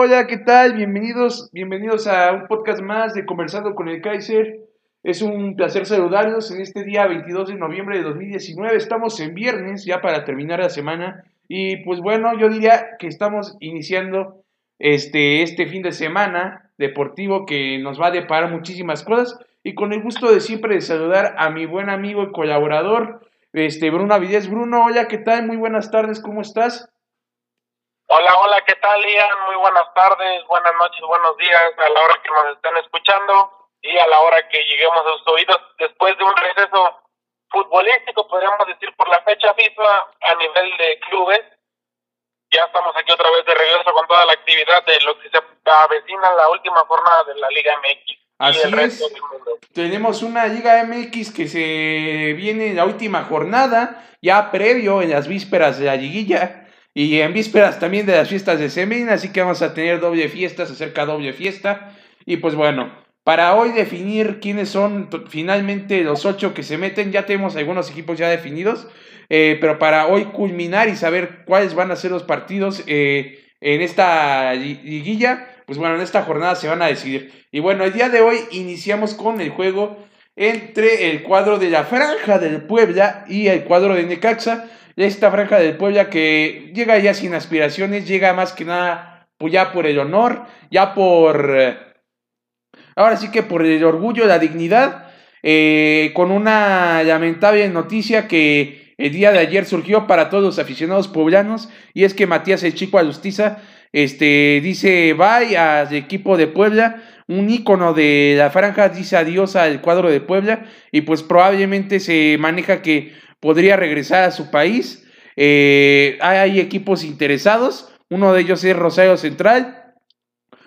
Hola, ¿qué tal? Bienvenidos, bienvenidos a un podcast más de Conversando con el Kaiser. Es un placer saludarlos en este día 22 de noviembre de 2019. Estamos en viernes, ya para terminar la semana. Y pues bueno, yo diría que estamos iniciando este, este fin de semana deportivo que nos va a deparar muchísimas cosas. Y con el gusto de siempre de saludar a mi buen amigo y colaborador, este, Bruno Avidez. Bruno, hola, ¿qué tal? Muy buenas tardes, ¿cómo estás? Hola, hola, ¿qué tal, Ian? Muy buenas tardes, buenas noches, buenos días a la hora que nos estén escuchando y a la hora que lleguemos a sus oídos después de un receso futbolístico, podríamos decir, por la fecha FIFA a nivel de clubes. Ya estamos aquí otra vez de regreso con toda la actividad de lo que se avecina la última jornada de la Liga MX. Así es. Tenemos una Liga MX que se viene en la última jornada, ya previo en las vísperas de la liguilla y en vísperas también de las fiestas de semana, así que vamos a tener doble fiesta, se acerca doble fiesta. Y pues bueno, para hoy definir quiénes son finalmente los ocho que se meten, ya tenemos algunos equipos ya definidos, eh, pero para hoy culminar y saber cuáles van a ser los partidos eh, en esta liguilla, pues bueno, en esta jornada se van a decidir. Y bueno, el día de hoy iniciamos con el juego entre el cuadro de la franja del Puebla y el cuadro de Necaxa. Esta franja del Puebla que llega ya sin aspiraciones, llega más que nada pues ya por el honor, ya por... Eh, ahora sí que por el orgullo, la dignidad, eh, con una lamentable noticia que el día de ayer surgió para todos los aficionados poblanos, y es que Matías el Chico Alustiza este, dice bye al equipo de Puebla, un ícono de la franja dice adiós al cuadro de Puebla, y pues probablemente se maneja que podría regresar a su país. Eh, hay equipos interesados, uno de ellos es Rosario Central,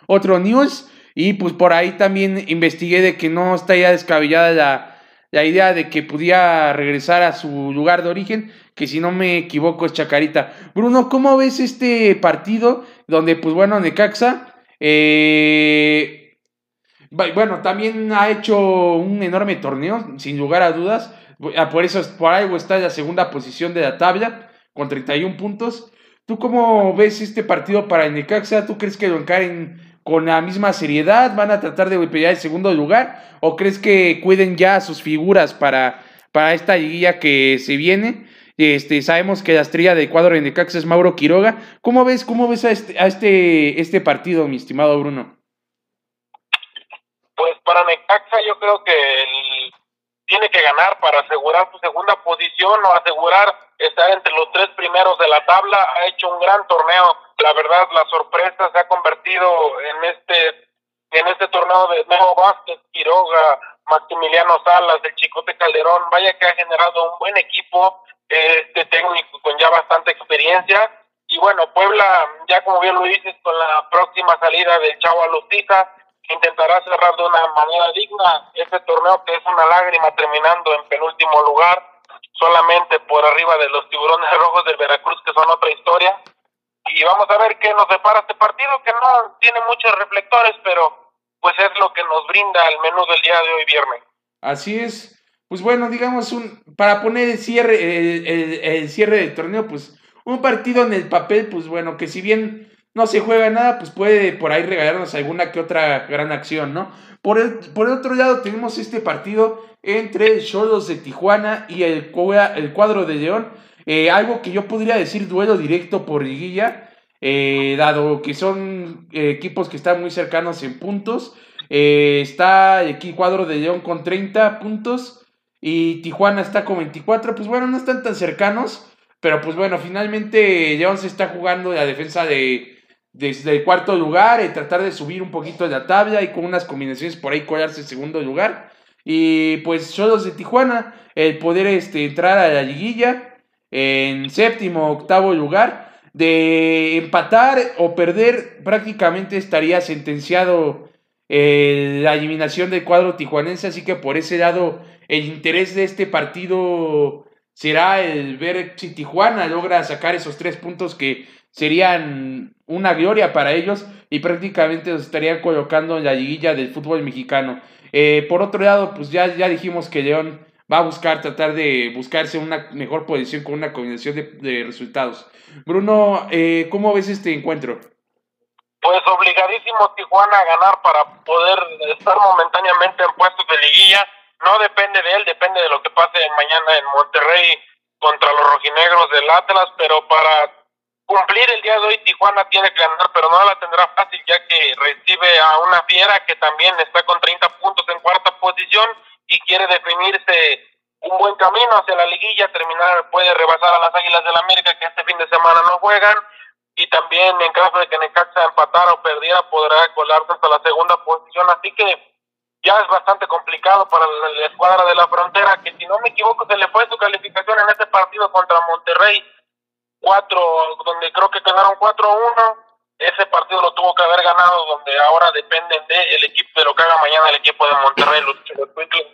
otro News, y pues por ahí también investigué de que no está ya descabellada la, la idea de que pudiera regresar a su lugar de origen, que si no me equivoco es Chacarita. Bruno, ¿cómo ves este partido donde, pues bueno, Necaxa, eh, bueno, también ha hecho un enorme torneo, sin lugar a dudas, por eso, por algo está en la segunda posición de la tabla, con 31 puntos. ¿Tú cómo ves este partido para Necaxa? ¿Tú crees que lo encaren con la misma seriedad? ¿Van a tratar de pelear el segundo lugar? ¿O crees que cuiden ya sus figuras para, para esta liguilla que se viene? Este, sabemos que la estrella de cuadro de Necaxa es Mauro Quiroga. ¿Cómo ves, cómo ves a este, a este, este partido, mi estimado Bruno? Pues para Necaxa yo creo que tiene que ganar para asegurar su segunda posición o asegurar estar entre los tres primeros de la tabla. Ha hecho un gran torneo la verdad la sorpresa se ha convertido en este en este torneo de Nuevo Vázquez, Quiroga, Maximiliano Salas, el Chicote Calderón, vaya que ha generado un buen equipo, este técnico con ya bastante experiencia. Y bueno, Puebla, ya como bien lo dices, con la próxima salida del Chavo Alustiza, intentará cerrar de una manera digna este torneo que es una lágrima terminando en penúltimo lugar, solamente por arriba de los tiburones rojos del Veracruz, que son otra historia y vamos a ver qué nos depara este partido, que no tiene muchos reflectores, pero pues es lo que nos brinda el menú del día de hoy viernes. Así es. Pues bueno, digamos, un para poner el cierre, el, cierre del torneo, pues un partido en el papel, pues bueno, que si bien no se juega nada, pues puede por ahí regalarnos alguna que otra gran acción, ¿no? Por el, por el otro lado tenemos este partido entre Cholos de Tijuana y el, el cuadro de León eh, algo que yo podría decir duelo directo por liguilla, eh, dado que son eh, equipos que están muy cercanos en puntos. está el cuadro de León con 30 puntos y Tijuana está con 24. Pues bueno, no están tan cercanos, pero pues bueno, finalmente León se está jugando la defensa de desde el cuarto lugar y tratar de subir un poquito de la tabla y con unas combinaciones por ahí colarse en segundo lugar. Y pues solos de Tijuana, el poder este, entrar a la liguilla en séptimo, octavo lugar. De empatar o perder, prácticamente estaría sentenciado eh, la eliminación del cuadro tijuanense. Así que por ese lado, el interés de este partido será el ver si Tijuana logra sacar esos tres puntos que serían una gloria para ellos y prácticamente los estarían colocando en la liguilla del fútbol mexicano. Eh, por otro lado, pues ya, ya dijimos que León va a buscar tratar de buscarse una mejor posición con una combinación de, resultados. Bruno, eh, ¿cómo ves este encuentro? Pues obligadísimo Tijuana a ganar para poder estar momentáneamente en puestos de liguilla. No depende de él, depende de lo que pase mañana en Monterrey contra los rojinegros del Atlas, pero para cumplir el día de hoy Tijuana tiene que ganar, pero no la tendrá fácil ya que recibe a una fiera que también está con 30 puntos en cuarta posición y quiere definirse un buen camino hacia la liguilla, terminar, puede rebasar a las Águilas del la América que este fin de semana no juegan. Y también en caso de que Necaxa empatara o perdiera podrá colarse hasta la segunda posición, así que ya es bastante complicado para la escuadra de la frontera, que si no me equivoco se le fue su calificación en este partido contra Monterrey, cuatro, donde creo que quedaron 4-1, ese partido lo tuvo que haber ganado, donde ahora dependen de el equipo de lo que haga mañana el equipo de Monterrey, los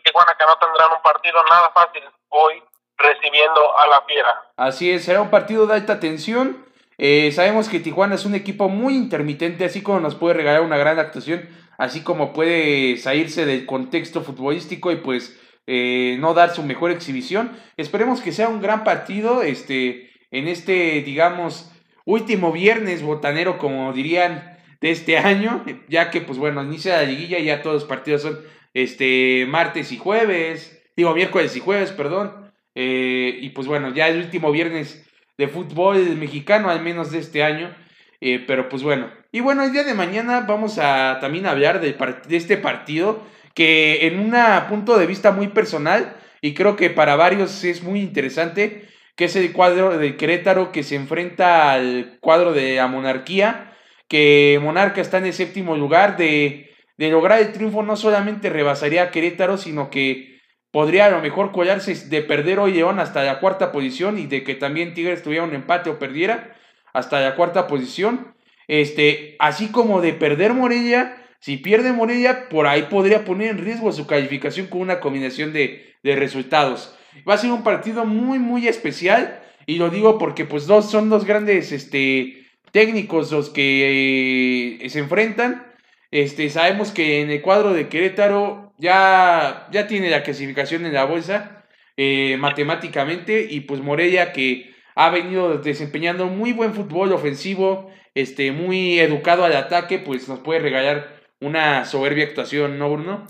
Tijuana que no tendrán un partido nada fácil hoy recibiendo a la Fiera. Así es, será un partido de alta tensión. Eh, sabemos que Tijuana es un equipo muy intermitente, así como nos puede regalar una gran actuación, así como puede salirse del contexto futbolístico y pues eh, no dar su mejor exhibición. Esperemos que sea un gran partido este, en este, digamos, último viernes botanero, como dirían, de este año, ya que pues bueno, inicia la liguilla, ya todos los partidos son este, martes y jueves, digo miércoles y jueves, perdón, eh, y pues bueno, ya el último viernes de fútbol mexicano, al menos de este año. Eh, pero pues bueno. Y bueno, el día de mañana vamos a también hablar de, de este partido que en un punto de vista muy personal y creo que para varios es muy interesante, que es el cuadro de Querétaro que se enfrenta al cuadro de la monarquía, que Monarca está en el séptimo lugar de, lograr el triunfo no solamente rebasaría a Querétaro, sino que podría a lo mejor colarse de perder hoy León hasta la cuarta posición y de que también Tigres tuviera un empate o perdiera hasta la cuarta posición. Este, así como de perder Morelia, si pierde Morelia, por ahí podría poner en riesgo su calificación con una combinación de resultados. Va a ser un partido muy, muy especial y lo digo porque pues dos, son dos grandes este, técnicos los que eh, se enfrentan. Este, sabemos que en el cuadro de Querétaro ya, ya tiene la clasificación en la bolsa eh, matemáticamente y pues Morella que ha venido desempeñando muy buen fútbol ofensivo, este, muy educado al ataque, pues nos puede regalar una soberbia actuación, ¿no, Bruno?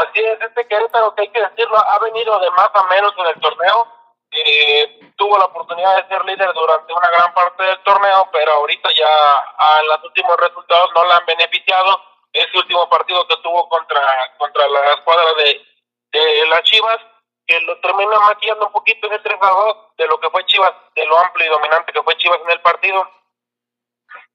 Así es, este Querétaro, que hay que decirlo, ha venido de más a menos en el torneo. Eh, tuvo la oportunidad de ser líder durante una gran parte del torneo, pero ahorita ya a los últimos resultados no la han beneficiado ese último partido que tuvo contra, contra la escuadra de, de las Chivas, que lo termina maquillando un poquito en el 3 a 2 de lo que fue Chivas, de lo amplio y dominante que fue Chivas en el partido.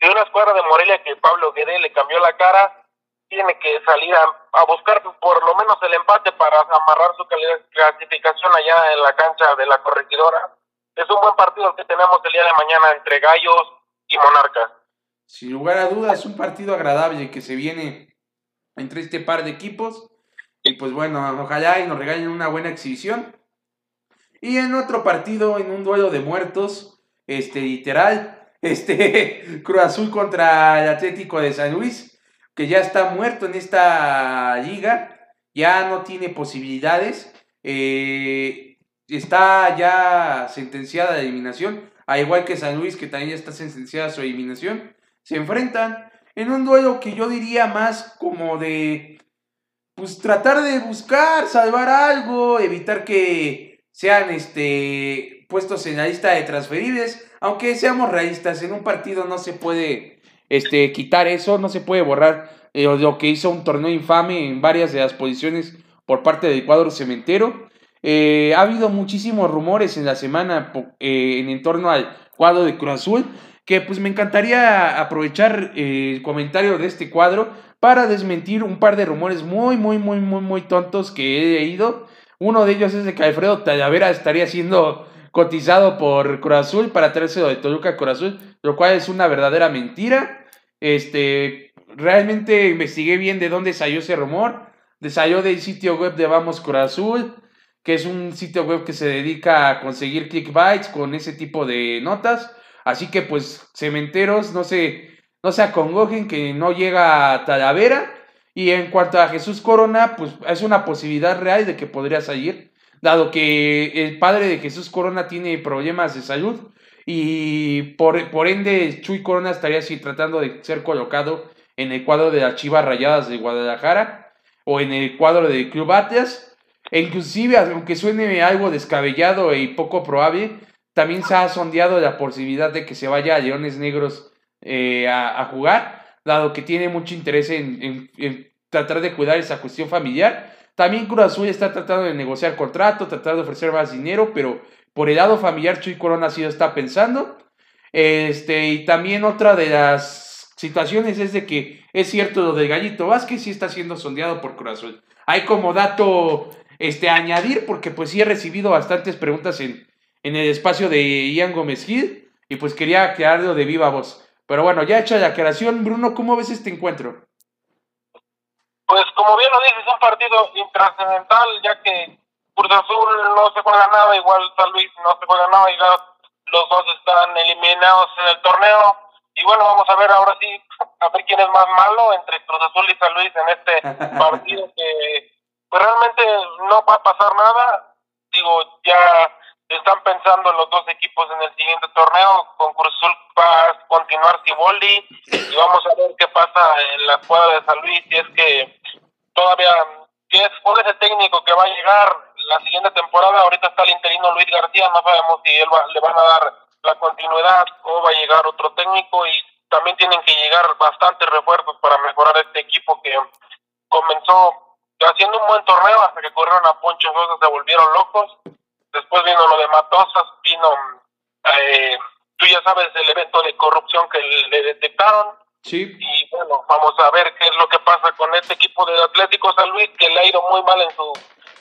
Y una escuadra de Morelia que Pablo Guede le cambió la cara, tiene que salir a, buscar por lo menos el empate para amarrar su clasificación allá en la cancha de la corregidora. Es un buen partido que tenemos el día de mañana entre Gallos y Monarcas. Sin lugar a dudas, un partido agradable que se viene entre este par de equipos. Y pues bueno, ojalá y nos regalen una buena exhibición. Y en otro partido, en un duelo de muertos, este, literal, este, Cruz Azul contra el Atlético de San Luis, que ya está muerto en esta liga, ya no tiene posibilidades, eh, está ya sentenciada a eliminación, al igual que San Luis, que también ya está sentenciada a su eliminación se enfrentan en un duelo que yo diría más como de, pues tratar de buscar, salvar algo, evitar que sean este, puestos en la lista de transferibles, aunque seamos realistas, en un partido no se puede este, quitar eso, no se puede borrar eh, lo que hizo un torneo infame en varias de las posiciones por parte del cuadro cementero. Eh, ha habido muchísimos rumores en la semana eh, en torno al cuadro de Cruz Azul que pues me encantaría aprovechar el comentario de este cuadro para desmentir un par de rumores muy, muy, muy, muy, muy tontos que he leído. Uno de ellos es de que Alfredo Talavera estaría siendo cotizado por Cruz Azul para traérselo de Toluca a lo cual es una verdadera mentira. Este, realmente investigué bien de dónde salió ese rumor. Salió del sitio web de Vamos Cruz Azul, que es un sitio web que se dedica a conseguir clickbites con ese tipo de notas. Así que pues cementeros, no se, no se acongojen que no llega a Talavera. Y en cuanto a Jesús Corona, pues es una posibilidad real de que podría salir, dado que el padre de Jesús Corona tiene problemas de salud y por, por ende Chuy Corona estaría así tratando de ser colocado en el cuadro de las Chivas Rayadas de Guadalajara o en el cuadro del Club Atlas. E inclusive, aunque suene algo descabellado y poco probable, también se ha sondeado la posibilidad de que se vaya a Leones Negros eh, a, jugar, dado que tiene mucho interés en, tratar de cuidar esa cuestión familiar. También Cruz Azul está tratando de negociar contrato, tratando de ofrecer más dinero, pero por el lado familiar Chuy Corona sí lo está pensando. Este, y también otra de las situaciones es de que es cierto lo del Gallito Vázquez sí está siendo sondeado por Cruz Azul. Hay como dato este, añadir, porque pues sí he recibido bastantes preguntas en, en el espacio de Ian Gómez Gil, y pues quería quedarlo de viva voz. Pero bueno, ya hecha la aclaración, Bruno, ¿cómo ves este encuentro? Pues como bien lo dices, es un partido intrascendental, ya que Cruz Azul no se juega nada, igual San Luis no se juega nada, y los dos están eliminados en el torneo. Y bueno, vamos a ver ahora sí, a ver quién es más malo entre Cruz Azul y San Luis en este partido que pues realmente no va a pasar nada. Digo, ya están pensando los dos equipos en el siguiente torneo. Con Cruz Azul va a continuar Ciboldi y vamos a ver qué pasa en la escuadra de San Luis. Si es que todavía, que es, cuál es el técnico que va a llegar la siguiente temporada. Ahorita está el interino Luis García, no sabemos si él le van a dar la continuidad o va a llegar otro técnico y también tienen que llegar bastantes refuerzos para mejorar este equipo que comenzó haciendo un buen torneo hasta que corrieron a Poncho Sosa, se volvieron locos Después vino lo de Matosas, vino, eh, tú ya sabes, el evento de corrupción que le detectaron. Sí. Y bueno, vamos a ver qué es lo que pasa con este equipo del Atlético San Luis, que le ha ido muy mal en su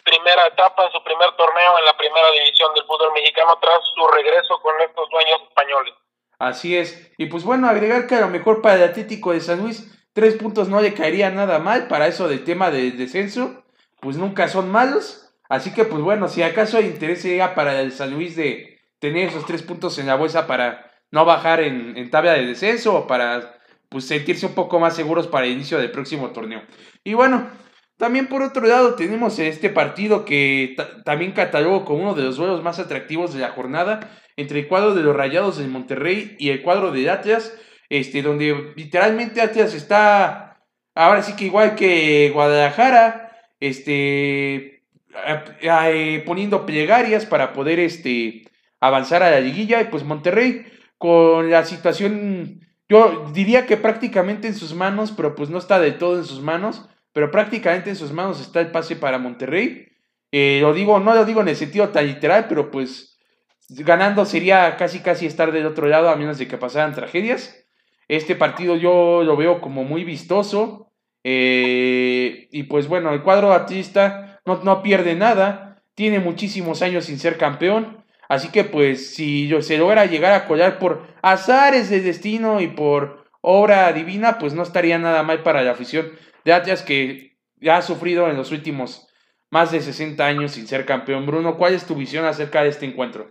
primera etapa, en su primer torneo en la primera división del fútbol mexicano tras su regreso con estos dueños españoles. Así es. Y pues bueno, agregar que a lo mejor para el Atlético de San Luis, tres puntos no le caería nada mal para eso del tema del descenso, pues nunca son malos. Así que, pues bueno, si acaso hay interés llega para el San Luis de tener esos tres puntos en la bolsa para no bajar en, tabla de descenso o para pues, sentirse un poco más seguros para el inicio del próximo torneo. Y bueno, también por otro lado tenemos este partido que también catalogo como uno de los duelos más atractivos de la jornada entre el cuadro de los Rayados de Monterrey y el cuadro de Atlas, este, donde literalmente Atlas está ahora sí que igual que Guadalajara, este, eh, poniendo plegarias para poder este, avanzar a la liguilla. Y pues Monterrey, con la situación, yo diría que prácticamente en sus manos, pero pues no está del todo en sus manos, pero prácticamente en sus manos está el pase para Monterrey. Eh, lo digo, no lo digo en el sentido tan literal, pero pues ganando sería casi casi estar del otro lado a menos de que pasaran tragedias. Este partido yo lo veo como muy vistoso. Eh, y pues bueno, el cuadro artista no, pierde nada, tiene muchísimos años sin ser campeón, así que pues si se logra llegar a colar por azares de destino y por obra divina, pues no estaría nada mal para la afición de Atlas que ya ha sufrido en los últimos más de 60 años sin ser campeón. Bruno, ¿cuál es tu visión acerca de este encuentro?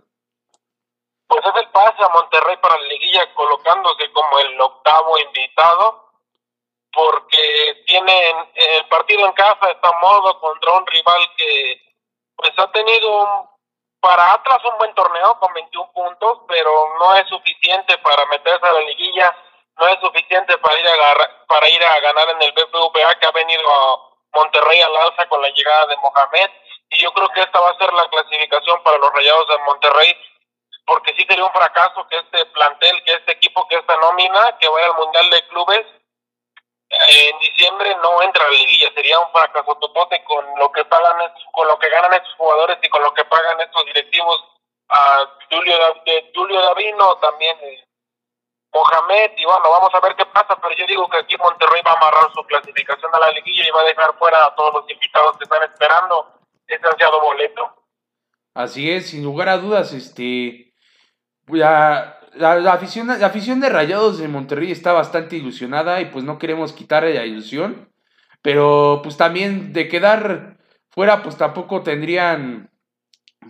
Pues es el pase a Monterrey para la liguilla colocándose como el octavo invitado porque tienen el partido en casa está modo contra un rival que pues ha tenido para Atlas un buen torneo con 21 puntos, pero no es suficiente para meterse a la liguilla, no es suficiente para ir a para ir a ganar en el BBVA que ha venido a Monterrey al alza con la llegada de Mohamed y yo creo que esta va a ser la clasificación para los Rayados de Monterrey porque sí sería un fracaso que este plantel, que este equipo, que esta nómina que vaya al Mundial de Clubes en diciembre no entra a la liguilla, sería un fracaso totote con lo que pagan con lo que ganan estos jugadores y con lo que pagan estos directivos a Julio de Julio Davino también eh, Mohamed y bueno vamos a ver qué pasa pero yo digo que aquí Monterrey va a amarrar su clasificación a la liguilla y va a dejar fuera a todos los invitados que están esperando ese ansiado boleto. Así es sin lugar a dudas este ya la, afición, la afición de Rayados de Monterrey está bastante ilusionada y pues no queremos quitarle la ilusión. Pero pues también de quedar fuera pues tampoco tendrían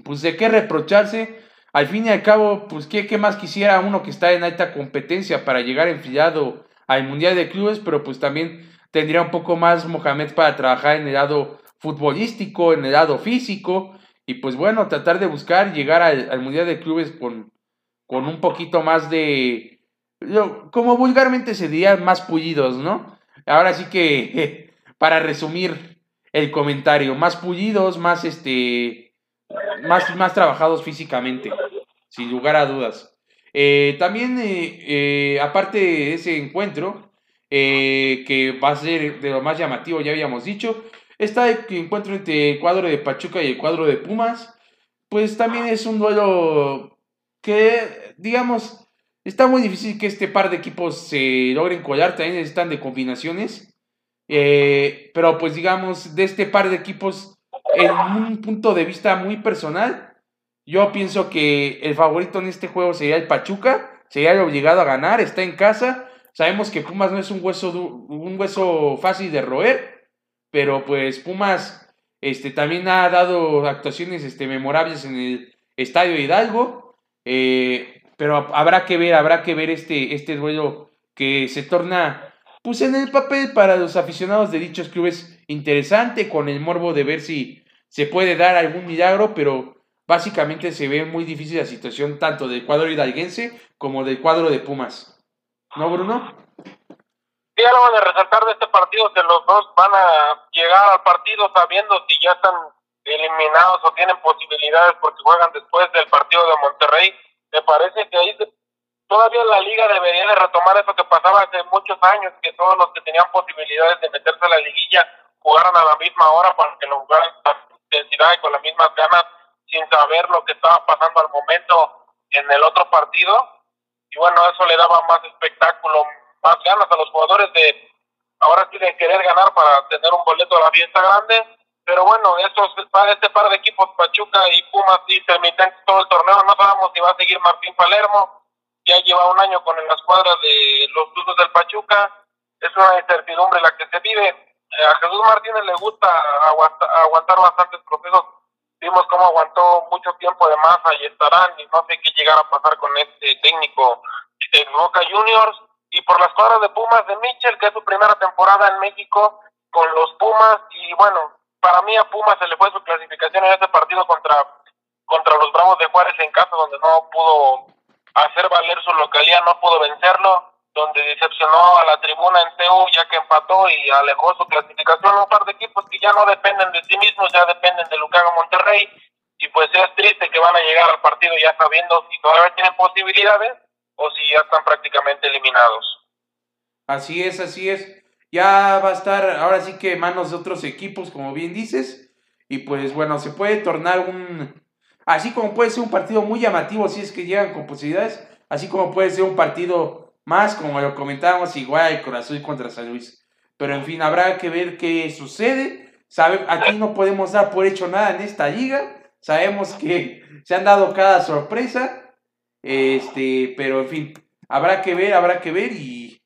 pues de qué reprocharse. Al fin y al cabo pues qué, qué más quisiera uno que está en alta competencia para llegar enfilado al Mundial de Clubes, pero pues también tendría un poco más Mohamed para trabajar en el lado futbolístico, en el lado físico y pues bueno, tratar de buscar llegar al, al Mundial de Clubes con, con un poquito más de, como vulgarmente se diría, más pullidos, ¿no? Ahora sí que, para resumir el comentario, más pullidos, más este, más, más trabajados físicamente, sin lugar a dudas. Eh, también, eh, eh, aparte de ese encuentro, que va a ser de lo más llamativo, ya habíamos dicho, está el encuentro entre el cuadro de Pachuca y el cuadro de Pumas, pues también es un duelo que, digamos, está muy difícil que este par de equipos se logren colar, también están de combinaciones. Eh, pero pues digamos, de este par de equipos, en un punto de vista muy personal, yo pienso que el favorito en este juego sería el Pachuca, sería el obligado a ganar, está en casa. Sabemos que Pumas no es un hueso, un hueso fácil de roer, pero pues Pumas este, también ha dado actuaciones este, memorables en el Estadio Hidalgo. Eh, pero habrá que ver, habrá que ver este, este duelo que se torna pues en el papel para los aficionados de dichos clubes interesante, con el morbo de ver si se puede dar algún milagro, pero básicamente se ve muy difícil la situación tanto del cuadro hidalguense como del cuadro de Pumas. ¿No, Bruno? Sí, algo de resaltar de este partido, que los dos van a llegar al partido sabiendo si ya están eliminados o tienen posibilidades porque juegan después del partido de Monterrey. Me parece que ahí todavía la liga debería de retomar eso que pasaba hace muchos años, que todos los que tenían posibilidades de meterse a la liguilla jugaran a la misma hora para que lo jugaran con intensidad y con las mismas ganas sin saber lo que estaba pasando al momento en el otro partido. Y bueno, eso le daba más espectáculo, más ganas a los jugadores de ahora sí querer ganar para tener un boleto a la fiesta grande. Pero bueno, estos, este par de equipos, Pachuca y Pumas, sí, intermitentes todo el torneo. No sabemos si va a seguir Martín Palermo. Ya lleva un año con la escuadra de los Tuzos del Pachuca, es una incertidumbre la que se vive. Eh, a Jesús Martínez le gusta aguantar, bastantes procesos, vimos cómo aguantó mucho tiempo de más, ahí estarán, y no sé qué llegará a pasar con este técnico de Boca Juniors, y por la escuadra de Pumas de Mitchell, que es su primera temporada en México con los Pumas, y bueno, para mí a Pumas se le fue su clasificación en este partido contra, contra los Bravos de Juárez en casa, donde no pudo hacer valer su localidad, no pudo vencerlo, donde decepcionó a la tribuna en TU ya que empató y alejó su clasificación un par de equipos que ya no dependen de sí mismos, ya dependen de Lucano Monterrey y pues es triste que van a llegar al partido ya sabiendo si todavía tienen posibilidades o si ya están prácticamente eliminados. Así es, así es. Ya va a estar ahora sí que manos de otros equipos, como bien dices. Y pues bueno, se puede tornar un, Así como puede ser un partido muy llamativo si es que llegan con posibilidades, así como puede ser un partido más, como lo comentábamos, igual con Azul contra San Luis. Pero en fin, habrá que ver qué sucede. Sabe, aquí no podemos dar por hecho nada en esta liga. Sabemos que se han dado cada sorpresa. Este, pero en fin, habrá que ver, habrá que ver y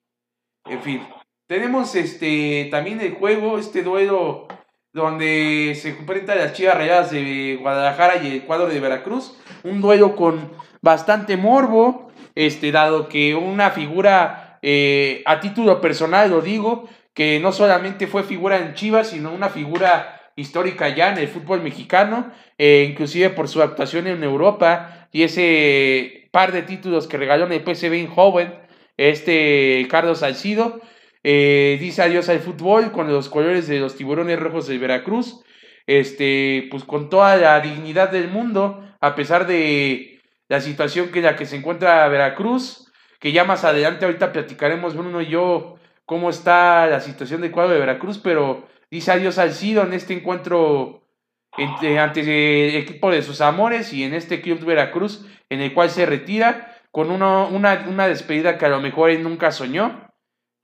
en fin. Tenemos este también el juego, este duelo donde se enfrentan las Chivas Rayadas de Guadalajara y el cuadro de Veracruz. Un duelo con bastante morbo, este, dado que una figura eh, a título personal, lo digo, que no solamente fue figura en Chivas, sino una figura histórica ya en el fútbol mexicano, eh, inclusive por su actuación en Europa y ese par de títulos que regaló en el PSV en joven, este Carlos Salcido. Eh, dice adiós al fútbol con los colores de los tiburones rojos de Veracruz. Este, pues con toda la dignidad del mundo, a pesar de la situación que la que se encuentra Veracruz, que ya más adelante ahorita platicaremos Bruno y yo cómo está la situación del cuadro de Veracruz, pero dice adiós al Cido en este encuentro ante el equipo de sus amores y en este club Veracruz, en el cual se retira con una, una despedida que a lo mejor él nunca soñó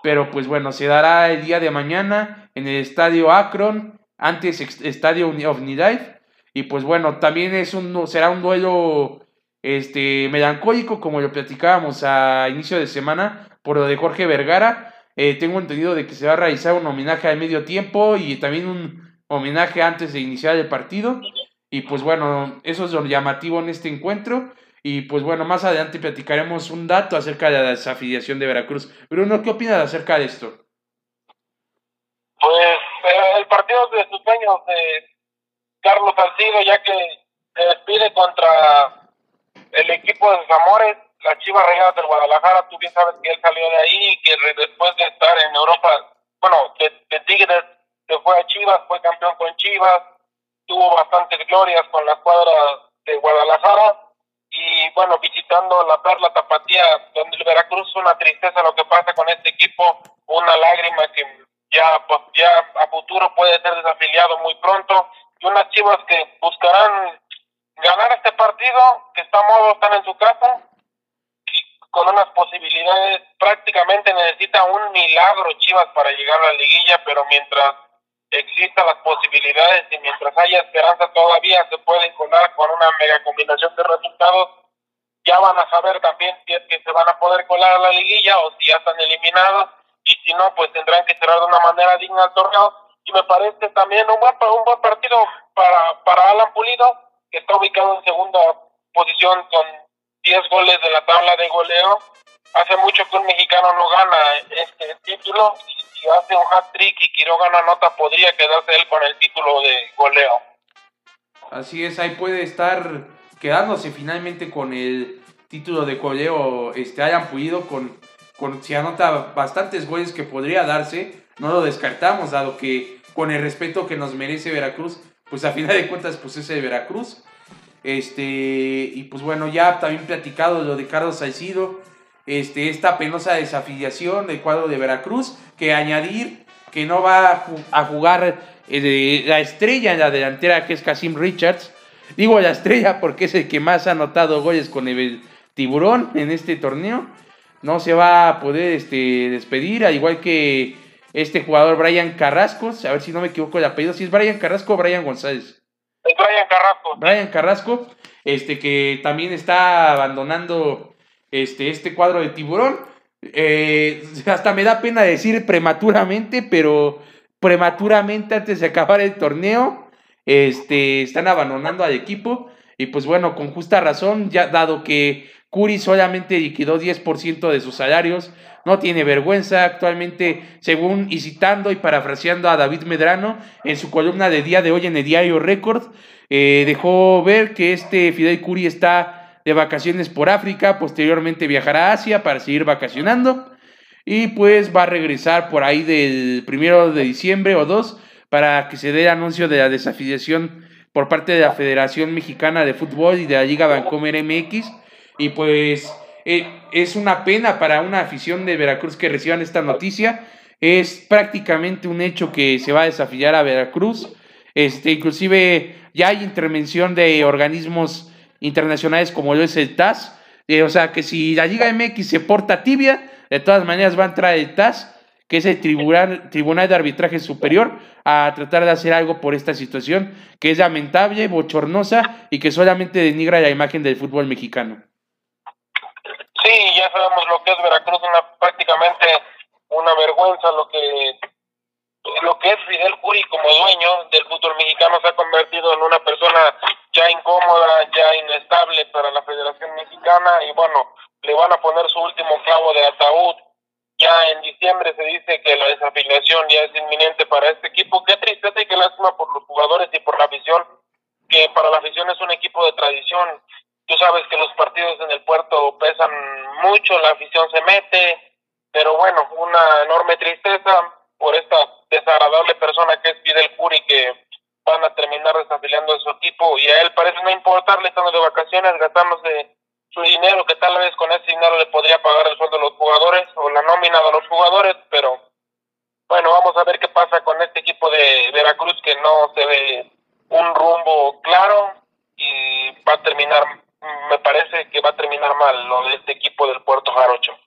pero pues bueno, se dará el día de mañana en el estadio Akron, antes estadio Life. Y pues bueno, también es un, será un duelo este, melancólico, como lo platicábamos a inicio de semana, por lo de Jorge Vergara. Eh, tengo entendido de que se va a realizar un homenaje al medio tiempo y también un homenaje antes de iniciar el partido. Y pues bueno, eso es lo llamativo en este encuentro. Y pues bueno, más adelante platicaremos un dato acerca de la desafiliación de Veracruz. Bruno, ¿qué opinas acerca de esto? Pues el partido de sus sueños de Carlos Salcido, ya que se despide contra el equipo de sus amores, la Chivas Rayadas del Guadalajara, tú bien sabes que él salió de ahí y que después de estar en Europa, bueno, de Tigres se fue a Chivas, fue campeón con Chivas, tuvo bastantes glorias con la escuadra de Guadalajara y bueno, visitando la Perla Tapatía, donde el Veracruz una tristeza lo que pasa con este equipo, una lágrima que ya, pues, ya a futuro puede ser desafiliado muy pronto y unas Chivas que buscarán ganar este partido, que está modo, están en su casa, y con unas posibilidades, prácticamente necesita un milagro Chivas para llegar a la liguilla, pero mientras existan las posibilidades y mientras haya esperanza todavía se pueden colar con una mega combinación de resultados. Ya van a saber también si es que se van a poder colar a la liguilla o si ya están eliminados y si no, pues tendrán que cerrar de una manera digna el torneo. Y me parece también un buen, un buen partido para, para Alan Pulido, que está ubicado en segunda posición con 10 goles de la tabla de goleo. Hace mucho que un mexicano no gana este título hace un hat-trick y Quiroga no anota, podría quedarse él con el título de goleo. Así es, ahí puede estar quedándose finalmente con el título de goleo, este, hayan podido con, con, si anota bastantes goles que podría darse, no lo descartamos, dado que con el respeto que nos merece Veracruz, pues a final de cuentas, pues es el Veracruz. Este, y pues bueno, ya también platicado lo de Carlos Salcido, este, esta penosa desafiliación del cuadro de Veracruz, que añadir que no va a jugar eh, la estrella en la delantera que es Casim Richards. Digo la estrella porque es el que más ha anotado goles con el tiburón en este torneo. No se va a poder este, despedir, al igual que este jugador Brian Carrasco, a ver si no me equivoco el apellido, si es Brian Carrasco o Brian González. Es Brian Carrasco. Brian Carrasco, este que también está abandonando este, este cuadro de tiburón. Eh, hasta me da pena decir prematuramente, pero prematuramente antes de acabar el torneo, este, están abandonando al equipo. Y pues bueno, con justa razón, ya dado que Curi solamente liquidó 10% de sus salarios, no tiene vergüenza. Actualmente, según y citando y parafraseando a David Medrano en su columna de día de hoy en el diario Record, eh, dejó ver que este Fidel Curi está de vacaciones por África, posteriormente viajará a Asia para seguir vacacionando y pues va a regresar por ahí del primero de diciembre o dos para que se dé el anuncio de la desafiliación por parte de la Federación Mexicana de Fútbol y de la Liga Vancomer MX y pues eh, es una pena para una afición de Veracruz que reciban esta noticia. Es prácticamente un hecho que se va a desafiliar a Veracruz. Este inclusive ya hay intervención de organismos internacionales como lo es el TAS. Eh, o sea que si la Liga MX se porta tibia, de todas maneras va a entrar el TAS, que es el Tribunal, Tribunal de Arbitraje Superior, a tratar de hacer algo por esta situación que es lamentable, bochornosa y que solamente denigra la imagen del fútbol mexicano. Sí, ya sabemos lo que es Veracruz, una, prácticamente una vergüenza lo que lo que es Fidel Curi como dueño del fútbol mexicano se ha convertido en una persona ya incómoda, ya inestable para la Federación Mexicana y bueno, le van a poner su último clavo de ataúd. Ya en diciembre se dice que la desafiliación ya es inminente para este equipo. Qué tristeza y qué lástima por los jugadores y por la afición, que para la afición es un equipo de tradición. Tú sabes que los partidos en el puerto pesan mucho, la afición se mete, pero bueno, una enorme tristeza por esta desagradable persona que es Fidel Curi que van a terminar desafiliando a su equipo y a él parece no importarle estando de vacaciones, gastándose su dinero, que tal vez con ese dinero le podría pagar el sueldo de los jugadores o la nómina de los jugadores, pero bueno, vamos a ver qué pasa con este equipo de Veracruz que no se ve un rumbo claro y va a terminar, me parece que va a terminar mal lo de este equipo del Puerto Jarocho.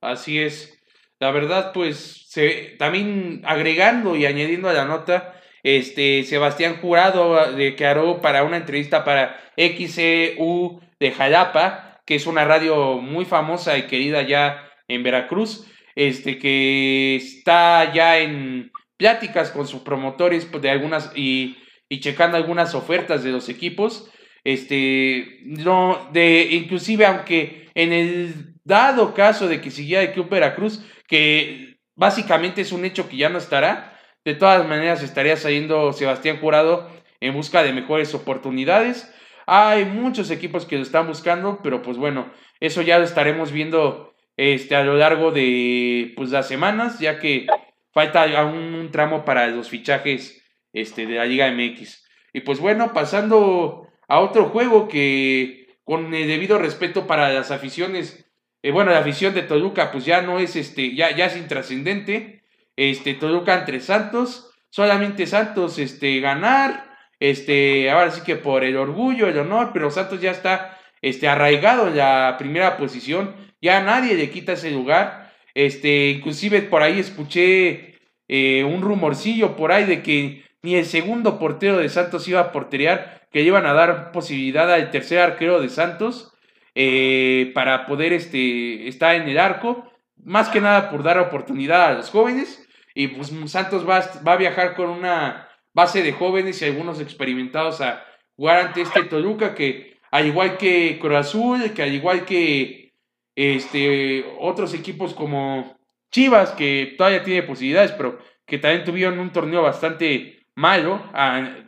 Así es. La verdad, pues, se, también agregando y añadiendo a la nota, este, Sebastián Jurado declaró para una entrevista para XCU de Jalapa, que es una radio muy famosa y querida ya en Veracruz, este, que está ya en pláticas con sus promotores pues, de algunas y, y checando algunas ofertas de los equipos. Este, no, de, inclusive aunque en el dado caso de que siguiera el Club Veracruz, que básicamente es un hecho que ya no estará, de todas maneras estaría saliendo Sebastián Jurado en busca de mejores oportunidades. Hay muchos equipos que lo están buscando, pero pues bueno, eso ya lo estaremos viendo este, a lo largo de pues, las semanas, ya que falta aún un tramo para los fichajes este, de la Liga MX. Y pues bueno, pasando a otro juego que con el debido respeto para las aficiones, eh, bueno, la afición de Toluca pues ya no es, este, ya, ya es intrascendente. Este, Toluca entre Santos, solamente Santos este, ganar, este, ahora sí que por el orgullo, el honor, pero Santos ya está este, arraigado en la primera posición, ya nadie le quita ese lugar. Este, inclusive por ahí escuché eh, un rumorcillo por ahí de que ni el segundo portero de Santos iba a porterear, que iban a dar posibilidad al tercer arquero de Santos eh, para poder este, estar en el arco, más que nada por dar oportunidad a los jóvenes. Y pues Santos va, va a viajar con una base de jóvenes y algunos experimentados a jugar ante este Toluca que al igual que Cruz Azul, que al igual que este, otros equipos como Chivas, que todavía tiene posibilidades, pero que también tuvieron un torneo bastante malo,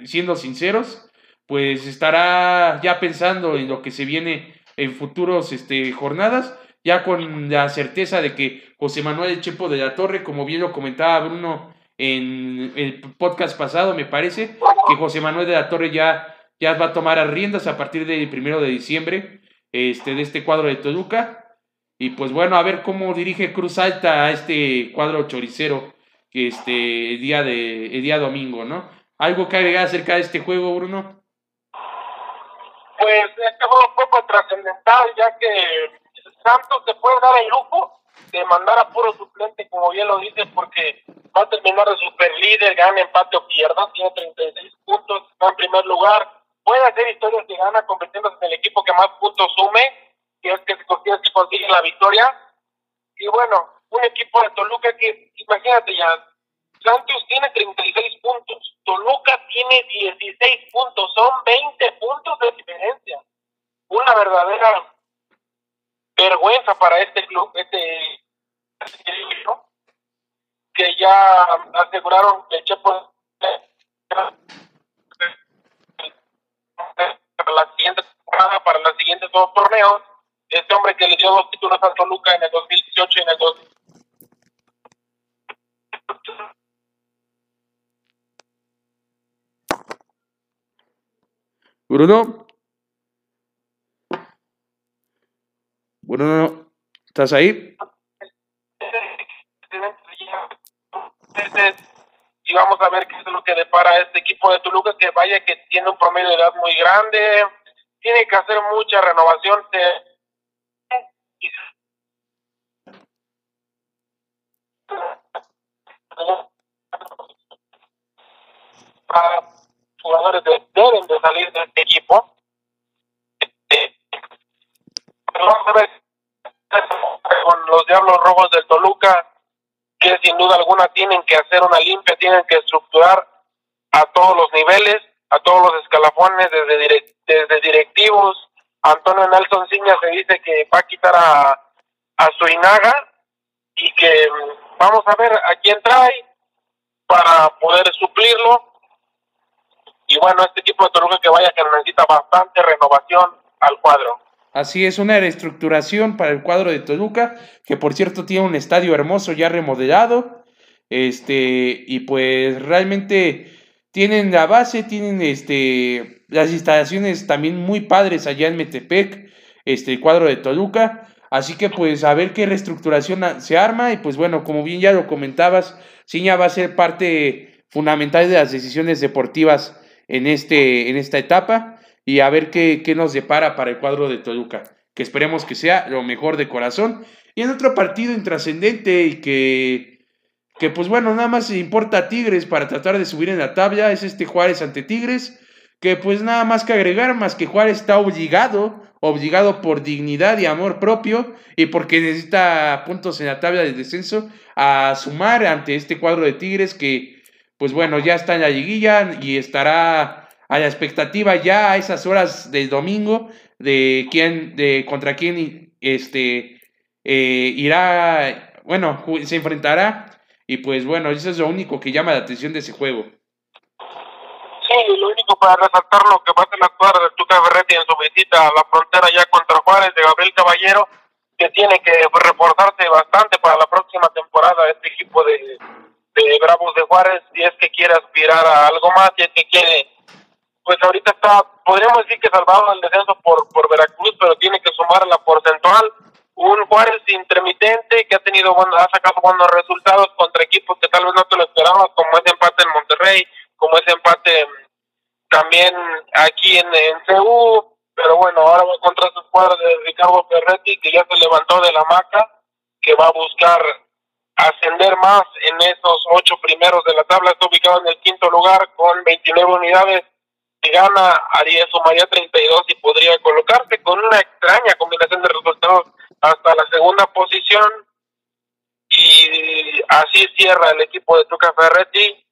siendo sinceros, pues estará ya pensando en lo que se viene en futuros este, jornadas, ya con la certeza de que José Manuel Chepo de la Torre, como bien lo comentaba Bruno en el podcast pasado, me parece, que José Manuel de la Torre ya, ya va a tomar a riendas a partir del primero de diciembre este, de este cuadro de Toluca. Y pues bueno, a ver cómo dirige Cruz Alta a este cuadro choricero este el día de el día domingo, ¿no? ¿Algo que agregar acerca de este juego, Bruno? Pues este juego fue poco trascendental, ya que Santos se puede dar el lujo de mandar a puro suplente, como bien lo dices, porque va a terminar de super líder, gana empate o pierda, tiene 36 puntos, está en primer lugar, puede hacer historias de gana convirtiéndose en el equipo que más puntos sume, que es que, que consigue la victoria. Y bueno, un equipo de Toluca que, imagínate ya, Santos tiene 36 puntos, Toluca tiene 16 puntos, son 20 puntos de diferencia. Una verdadera vergüenza para este club, este, este que ya aseguraron que Chepo para la siguiente temporada, para los siguientes dos torneos, este hombre que le dio dos títulos a Toluca en el 2018 y en el 2019 Bruno. Bruno, ¿estás ahí? Y vamos a ver qué es lo que depara este equipo de Toluca, que vaya que tiene un promedio de edad muy grande, tiene que hacer mucha renovación. Para jugadores deben de salir de este equipo. vamos a ver con los Diablos Rojos del Toluca, que sin duda alguna tienen que hacer una limpia, tienen que estructurar a todos los niveles, a todos los escalafones, desde, desde directivos. Antonio Nelson Ciña se dice que va a quitar a, a Suinaga y que mm, vamos a ver a quién trae para poder suplirlo y bueno, este equipo de Toluca que vaya que necesita bastante renovación al cuadro. Así es, una reestructuración para el cuadro de Toluca, que por cierto tiene un estadio hermoso ya remodelado. Este, y pues realmente tienen la base, tienen este, las instalaciones también muy padres allá en Metepec, este, el cuadro de Toluca. Así que pues a ver qué reestructuración se arma y pues bueno, como bien ya lo comentabas, Ciña va a ser parte fundamental de las decisiones deportivas en, este, en esta etapa y a ver qué, qué nos depara para el cuadro de Toluca, que esperemos que sea lo mejor de corazón. Y en otro partido intrascendente y que, que pues bueno, nada más importa a Tigres para tratar de subir en la tabla, es este Juárez ante Tigres, que pues nada más que agregar, más que Juárez está obligado, obligado por dignidad y amor propio y porque necesita puntos en la tabla de descenso a sumar ante este cuadro de Tigres que pues bueno, ya está en la liguilla y estará a la expectativa ya a esas horas del domingo de quién, de contra quién este, eh, irá, bueno, se enfrentará y pues bueno, eso es lo único que llama la atención de ese juego. Sí, lo único para resaltar lo que va a ser la cuadra de Tuca Ferretti en su visita a la frontera ya contra Juárez de Gabriel Caballero, que tiene que reforzarse bastante para la próxima temporada este equipo de, de Bravos de Juárez, si es que quiere aspirar a algo más, si es que quiere, pues ahorita está, podríamos decir que salvado el descenso por, por Veracruz, pero tiene que sumar la porcentual. Un Juárez intermitente que ha tenido ha sacado buenos resultados contra equipos que tal vez no te lo esperabas, como ese empate en Monterrey, como ese empate también aquí en, en CU, pero bueno, ahora va contra su cuadra de Ricardo Ferretti, que ya se levantó de la maca, que va a buscar ascender más en esos ocho primeros de la tabla, está ubicado en el quinto lugar con 29 unidades, si gana haría sumaría 32 y podría colocarse con una extraña combinación de resultados hasta la segunda posición. Y así cierra el equipo de Tuca Ferretti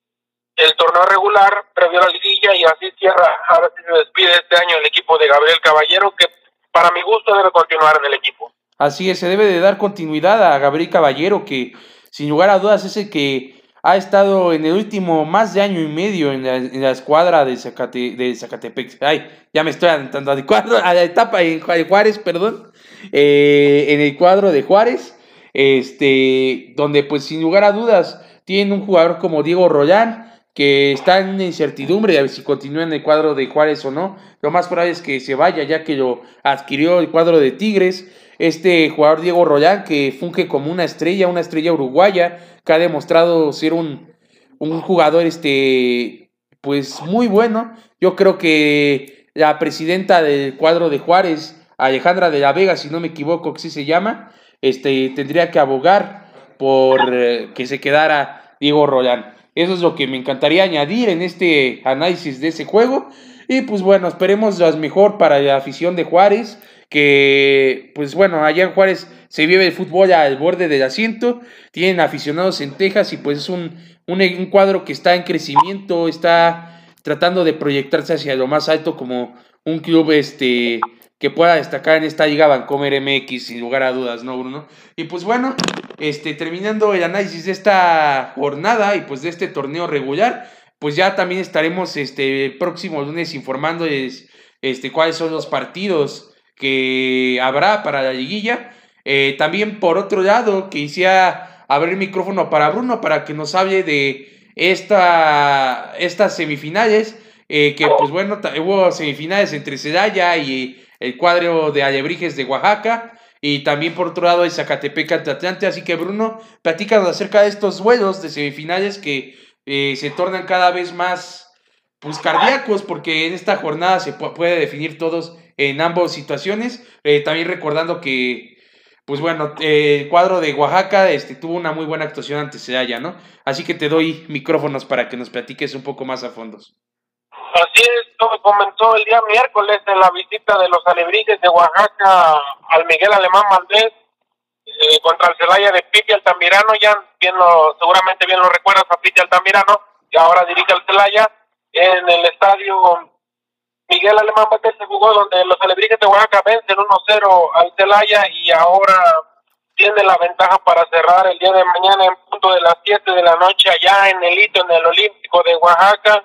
el torneo regular previo a la liguilla y así cierra, ahora sí se despide este año el equipo de Gabriel Caballero que para mi gusto debe continuar en el equipo. Así es, se debe de dar continuidad a Gabriel Caballero que sin lugar a dudas es que ha estado en el último más de año y medio en la, en la escuadra de, Zacate, de Zacatepec. Ay, ya me estoy adelantando a, cuadro, a la etapa en Juárez, perdón. Eh, en el cuadro de Juárez, este, donde pues sin lugar a dudas tiene un jugador como Diego Rollán, que está en incertidumbre de si continúa en el cuadro de Juárez o no. Lo más probable es que se vaya ya que lo adquirió el cuadro de Tigres. Este jugador Diego Rollán que funge como una estrella, una estrella uruguaya, que ha demostrado ser un, un jugador este, pues muy bueno. Yo creo que la presidenta del cuadro de Juárez, Alejandra de la Vega, si no me equivoco, que sí se llama, este, tendría que abogar por eh, que se quedara Diego Rollán. Eso es lo que me encantaría añadir en este análisis de ese juego. Y pues bueno, esperemos lo mejor para la afición de Juárez, que pues bueno, allá Juárez se vive el fútbol al borde del asiento, tienen aficionados en Texas y pues es un, un, un cuadro que está en crecimiento, está tratando de proyectarse hacia lo más alto como un club este que pueda destacar en esta Liga Vancomer MX, sin lugar a dudas, ¿no, Bruno? Y pues bueno, este, terminando el análisis de esta jornada y pues de este torneo regular, pues ya también estaremos este el próximo lunes informándoles este, cuáles son los partidos que habrá para la liguilla. Eh, también por otro lado, quisiera abrir el micrófono para Bruno para que nos hable de esta, estas semifinales, eh, que pues bueno, hubo semifinales entre Celaya y el cuadro de Alebrijes de Oaxaca y también por otro lado el Zacatepec ante Atlante. Así que Bruno, platícanos acerca de estos vuelos de semifinales que eh, se tornan cada vez más pues, cardíacos porque en esta jornada se puede definir todos en ambas situaciones. Eh, también recordando que, pues bueno, el cuadro de Oaxaca este, tuvo una muy buena actuación ante Celaya, ¿no? Así que te doy micrófonos para que nos platiques un poco más a fondo. Así es, todo comenzó el día miércoles en la visita de los alebrijes de Oaxaca al Miguel Alemán Valdés eh, contra el Celaya de Piti Altamirano, ya bien lo, seguramente bien lo recuerdas a Piti Altamirano, que ahora dirige al Celaya en el estadio Miguel Alemán Valdés se jugó donde los alebrijes de Oaxaca vencen 1-0 al Celaya y ahora tiene la ventaja para cerrar el día de mañana en punto de las 7 de la noche allá en el hito en el Olímpico de Oaxaca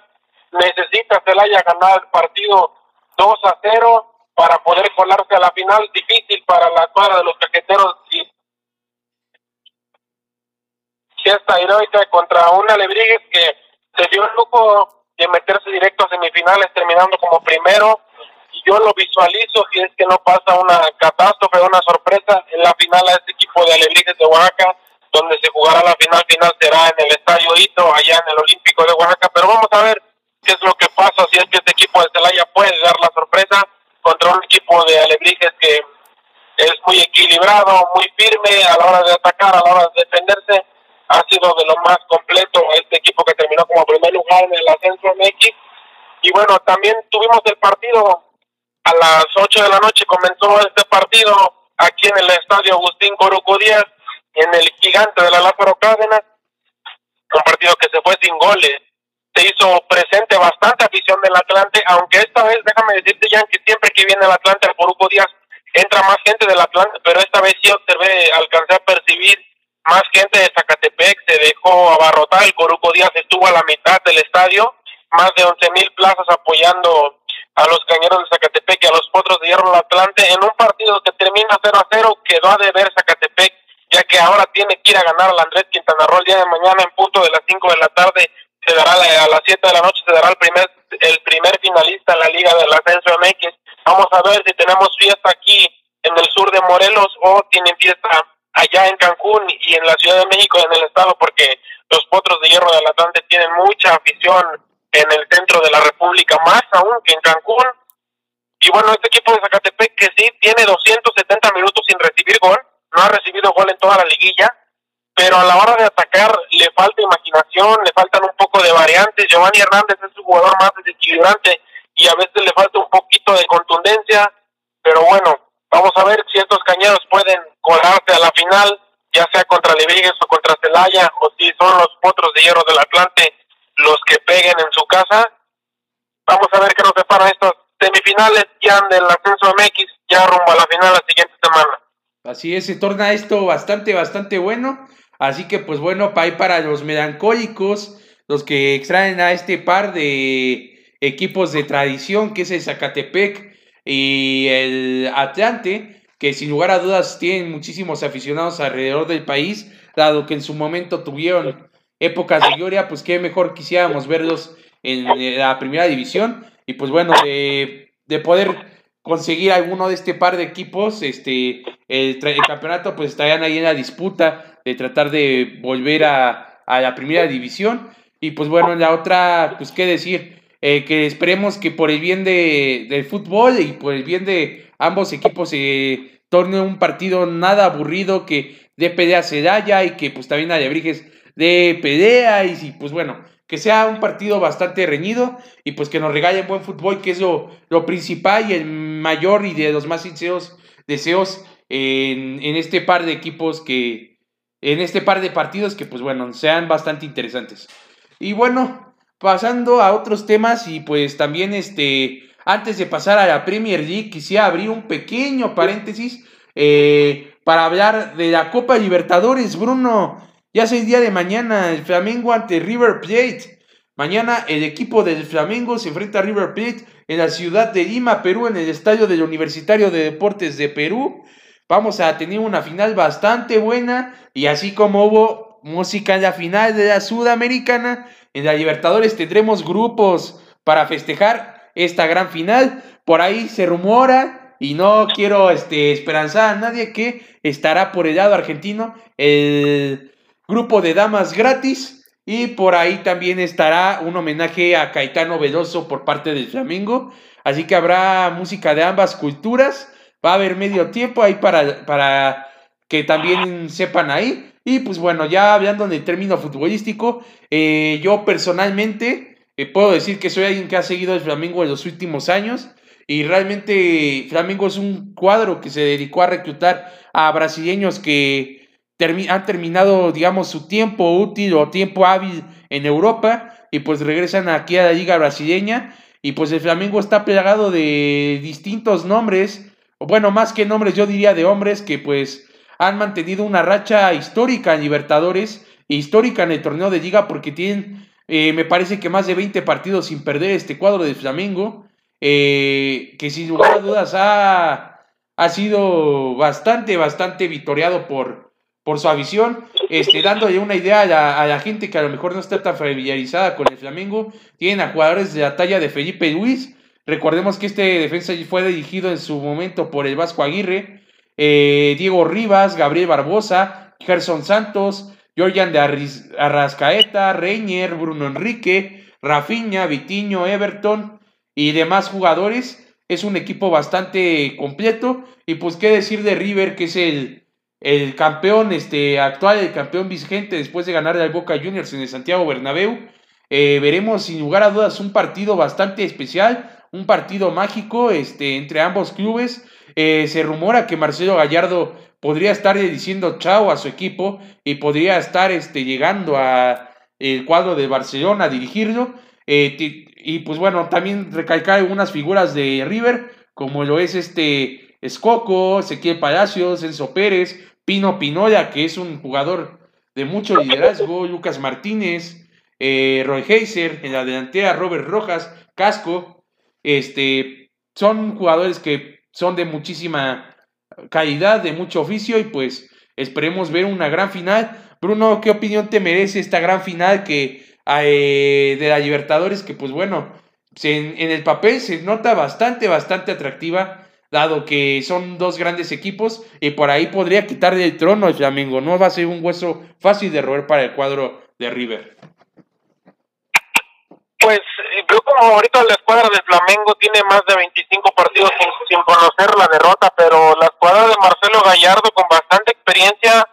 necesita Celaya ganar el partido 2 a 0 para poder colarse a la final. Difícil para la cuadra de los caqueteros y esta heroica contra una Alebrigues que se dio el lujo de meterse directo a semifinales terminando como primero y yo lo visualizo si es que no pasa una catástrofe, una sorpresa en la final a este equipo de Alebrigues de Oaxaca donde se jugará la final final será en el Estadio Hito allá en el Olímpico de Oaxaca pero vamos a ver qué es lo que pasa, si es que este equipo de Celaya puede dar la sorpresa contra un equipo de Alebrijes que es muy equilibrado, muy firme a la hora de atacar, a la hora de defenderse. Ha sido de lo más completo este equipo que terminó como primer lugar en el ascenso MX. Y bueno, también tuvimos el partido a las 8 de la noche, comenzó este partido aquí en el estadio Agustín Coruco Díaz, en el gigante de la Lázaro Cárdenas. Un partido que se fue sin goles se hizo presente bastante afición del Atlante, aunque esta vez, déjame decirte, Jan, que siempre que viene el Atlante al Poruco Díaz, entra más gente del Atlante, pero esta vez sí observé, alcancé a percibir más gente de Zacatepec, se dejó abarrotar, el Coruco Díaz estuvo a la mitad del estadio más de 11 mil plazas apoyando a los cañeros de Zacatepec y a los potros de hierro Atlante en un partido que termina 0 a 0, quedó a deber Zacatepec, ya que ahora tiene que ir a ganar al Andrés Quintana Roo el día de mañana en punto de las 5 de la tarde, se dará a las 7 de la noche, se dará el primer, el primer finalista en la Liga del Ascenso MX. Vamos a ver si tenemos fiesta aquí en el sur de Morelos o tienen fiesta allá en Cancún y en la Ciudad de México, en el estado, porque los potros de hierro del Atlante tienen mucha afición en el centro de la República, más aún que en Cancún. Y bueno, este equipo de Zacatepec que sí tiene 270 minutos sin recibir gol, no ha recibido gol en toda la liguilla, pero a la hora de atacar le falta imaginación, le faltan un poco de variantes. Giovanni Hernández es su jugador más desequilibrante y a veces le falta un poquito de contundencia, pero bueno, vamos a ver si estos cañeros pueden colarse a la final, ya sea contra Levíguez o contra Celaya, o si son los potros de hierro del Atlante los que peguen en su casa. Vamos a ver qué nos depara estas semifinales ya del ascenso MX, ya rumbo a la final la siguiente semana. Así es, se torna esto bastante, bastante bueno. Así que, pues bueno, para, para los melancólicos, los que extraen a este par de equipos de tradición, que es el Zacatepec y el Atlante, que sin lugar a dudas tienen muchísimos aficionados alrededor del país, dado que en su momento tuvieron épocas de gloria, pues qué mejor quisiéramos verlos en la primera división. Y pues bueno, de, poder conseguir alguno de este par de equipos, este, el, campeonato, pues estarían ahí en la disputa de tratar de volver a, a la primera división. Y pues bueno, en la otra, pues qué decir, eh, que esperemos que por el bien de, del fútbol y por el bien de ambos equipos se torne un partido nada aburrido, que dé pelea Sedaya y que pues también a Lebrijes de pelea y pues bueno, que sea un partido bastante reñido y pues que nos regalen buen fútbol, que es lo, principal y el mayor y de los más sinceros deseos en, en, este par de equipos que, en este par de partidos que pues bueno, sean bastante interesantes. Y bueno, pasando a otros temas y pues también este, antes de pasar a la Premier League, quisiera abrir un pequeño paréntesis eh, para hablar de la Copa Libertadores, Bruno. Ya es el día de mañana, el Flamengo ante River Plate. Mañana el equipo del Flamengo se enfrenta a River Plate en la ciudad de Lima, Perú, en el estadio del Universitario de Deportes de Perú. Vamos a tener una final bastante buena y así como hubo música en la final de la Sudamericana, en la Libertadores tendremos grupos para festejar esta gran final. Por ahí se rumora y no quiero este, esperanzar a nadie que estará por el lado argentino el grupo de damas gratis. Y por ahí también estará un homenaje a Caetano Veloso por parte del Flamengo. Así que habrá música de ambas culturas. Va a haber medio tiempo ahí para, para que también sepan ahí. Y pues bueno, ya hablando en el término futbolístico, eh, yo personalmente eh, puedo decir que soy alguien que ha seguido el Flamengo en los últimos años. Y realmente Flamengo es un cuadro que se dedicó a reclutar a brasileños que han terminado, digamos, su tiempo útil o tiempo hábil en Europa y pues regresan aquí a la liga brasileña y pues el Flamengo está plagado de distintos nombres, o bueno, más que nombres, yo diría de hombres que pues han mantenido una racha histórica en Libertadores e histórica en el torneo de liga porque tienen, eh, me parece que más de 20 partidos sin perder este cuadro del Flamengo, eh, que sin lugar a dudas ha, ha sido bastante, bastante victoriado por, por su afición, este, dándole una idea a la, gente que a lo mejor no está tan familiarizada con el Flamengo. Tienen a jugadores de la talla de Felipe Luis. Recordemos que este defensa fue dirigido en su momento por el Vasco Aguirre. Eh, Diego Rivas, Gabriel Barbosa, Gerson Santos, Georgian de Arrascaeta, Reiner, Bruno Enrique, Rafinha, Vitiño, Everton y demás jugadores. Es un equipo bastante completo. Y pues qué decir de River, que es el, el campeón este, actual, el campeón vigente después de ganar al Boca Juniors en el Santiago Bernabéu. Eh, veremos sin lugar a dudas un partido bastante especial, un partido mágico este, entre ambos clubes. Eh, se rumora que Marcelo Gallardo podría estar diciendo chao a su equipo y podría estar este, llegando a el cuadro de Barcelona a dirigirlo. Eh, y pues bueno, también recalcar algunas figuras de River, como lo es este Escoco, Ezequiel Palacios, Enzo Pérez, Pino Pinoya, que es un jugador de mucho liderazgo, Lucas Martínez, eh, Roy Heiser, en la delantera Robert Rojas, Casco, este, son jugadores que son de muchísima calidad, de mucho oficio y pues esperemos ver una gran final. Bruno, ¿qué opinión te merece esta gran final que eh, de la Libertadores? Que pues bueno, en, el papel se nota bastante, bastante atractiva dado que son dos grandes equipos y por ahí podría quitarle el trono al Flamengo. No va a ser un hueso fácil de roer para el cuadro de River. Pues yo como ahorita la escuadra del Flamengo tiene más de 25 partidos sin, conocer la derrota, pero la escuadra de Marcelo Gallardo con bastante experiencia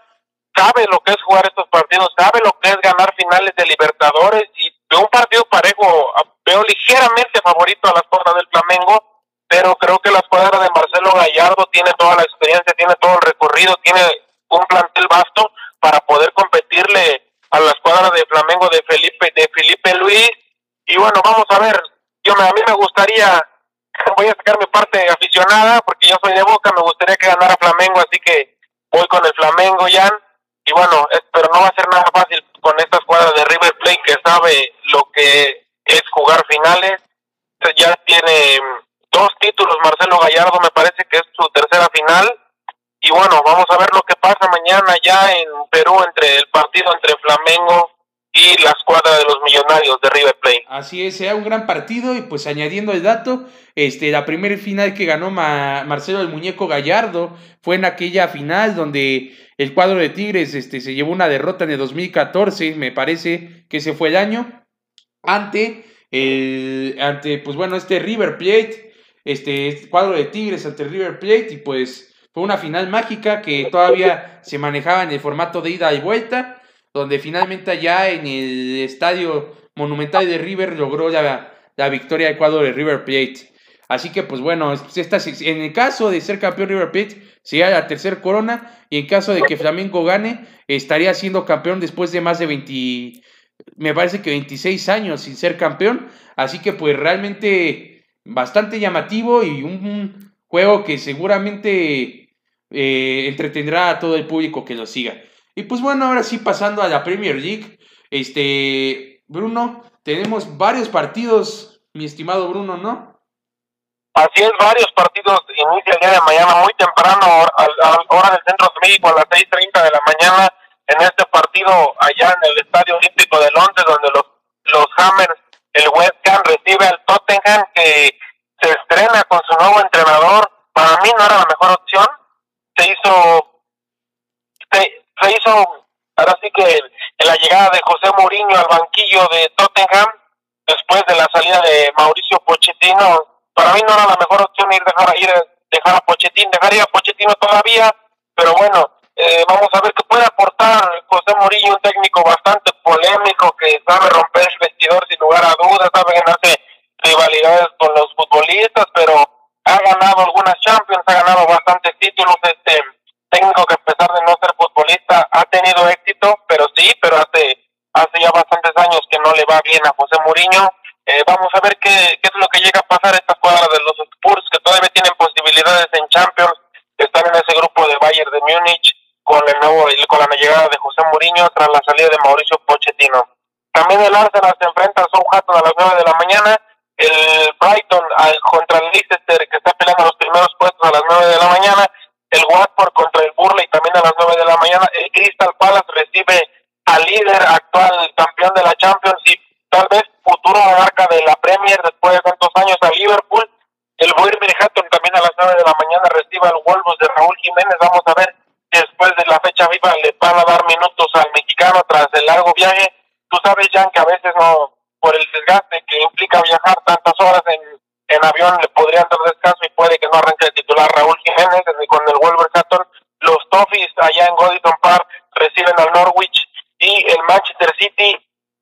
sabe lo que es jugar estos partidos, sabe lo que es ganar finales de Libertadores y de un partido parejo veo ligeramente favorito a la escuadra del Flamengo pero creo que la escuadra de Marcelo Gallardo tiene toda la experiencia, tiene todo el recorrido, tiene un plantel vasto para poder competirle a la escuadra de Flamengo de Felipe de Felipe Luis y bueno vamos a ver. Yo a mí me gustaría voy a sacar mi parte aficionada porque yo soy de Boca me gustaría que ganara Flamengo así que voy con el Flamengo Jan. Y bueno pero no va a ser nada fácil con esta escuadra de River Plate que sabe lo que es jugar finales. Ya tiene dos títulos Marcelo Gallardo, me parece que es su tercera final. Y bueno, vamos a ver lo que pasa mañana ya en Perú entre el partido entre Flamengo y la escuadra de los millonarios de River Plate. Así es, un gran partido y pues añadiendo el dato, este, la primera final que ganó Marcelo el Muñeco Gallardo fue en aquella final donde el cuadro de Tigres este, se llevó una derrota en el 2014, me parece que ese fue el año, ante, ante pues bueno, este River Plate este cuadro de Tigres ante River Plate y pues fue una final mágica que todavía se manejaba en el formato de ida y vuelta, donde finalmente ya en el estadio monumental de River logró la, la victoria del cuadro de River Plate. Así que pues bueno, esta, en el caso de ser campeón River Plate sería la tercera corona y en caso de que Flamengo gane estaría siendo campeón después de más de 20, me parece que 26 años sin ser campeón. Así que pues realmente bastante llamativo y un, juego que seguramente eh, entretendrá a todo el público que lo siga. Y pues bueno, ahora sí pasando a la Premier League, este, Bruno, tenemos varios partidos, mi estimado Bruno, ¿no? Así es, varios partidos inicia el día de mañana muy temprano, a, la hora del centro de México, a las 6.30 de la mañana, en este partido allá en el Estadio Olímpico de Londres, donde los, los Hammers el West Ham recibe al Tottenham que se estrena con su nuevo entrenador. Para mí no era la mejor opción. Se hizo, ahora sí que la llegada de José Mourinho al banquillo de Tottenham después de la salida de Mauricio Pochettino. Para mí no era la mejor opción ir dejar ir dejar a Pochettino, dejar ir a Pochettino todavía, pero bueno, eh, vamos a ver qué puede aportar José Murillo, un técnico bastante polémico que sabe romper el vestidor sin lugar a dudas, sabe ganarse rivalidades con los futbolistas, pero ha ganado algunas Champions, ha ganado bastantes títulos. Este técnico que a pesar de no ser futbolista ha tenido éxito, pero sí, pero hace hace ya bastantes años que no le va bien a José Mourinho. Eh, vamos a ver qué, qué es lo que llega a pasar esta cuadra de los Spurs, que todavía tienen posibilidades en Champions, están en ese grupo de Bayern de Múnich con el nuevo con la llegada de José Mourinho tras la salida de Mauricio Pochettino. También el Arsenal se enfrenta a Southampton a las 9 de la mañana, el Brighton contra el Leicester que está peleando los primeros puestos a las 9 de la mañana, el Watford contra el Burley también a las 9 de la mañana, el Crystal Palace recibe al líder actual campeón de la Champions y tal vez futuro monarca de la Premier después de tantos años a Liverpool. El Wolverhampton también a las 9 de la mañana recibe al Wolves de Raúl Jiménez. Vamos a ver después de la fecha viva le van a dar minutos al mexicano tras el largo viaje. Tú sabes, Jan, que a veces no, por el desgaste que implica viajar tantas horas en, en avión, le podrían dar descanso y puede que no arranque el titular Raúl Jiménez con el Wolverhampton. Los Toffees allá en Goodison Park reciben al Norwich y el Manchester City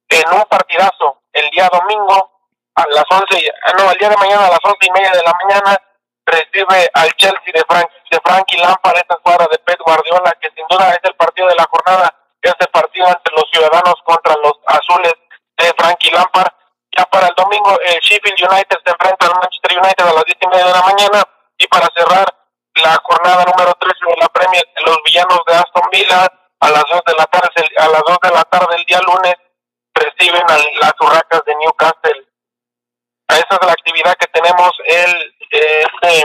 en un partidazo el día domingo a las 11, no, el día de mañana a las once y media de la mañana recibe al Chelsea de, Frank, de Frankie Lampard, esta escuadra de Pep Guardiola, que sin duda es el partido de la jornada, este partido entre los ciudadanos contra los azules de Frankie Lampard. Ya para el domingo, el Sheffield United se enfrenta al Manchester United a las diez y media de la mañana. Y para cerrar la jornada número 13 de la Premier, los villanos de Aston Villa a las dos de la tarde, a las 2 de la tarde el día lunes reciben a las Urracas de Newcastle. Esa es la actividad que tenemos el este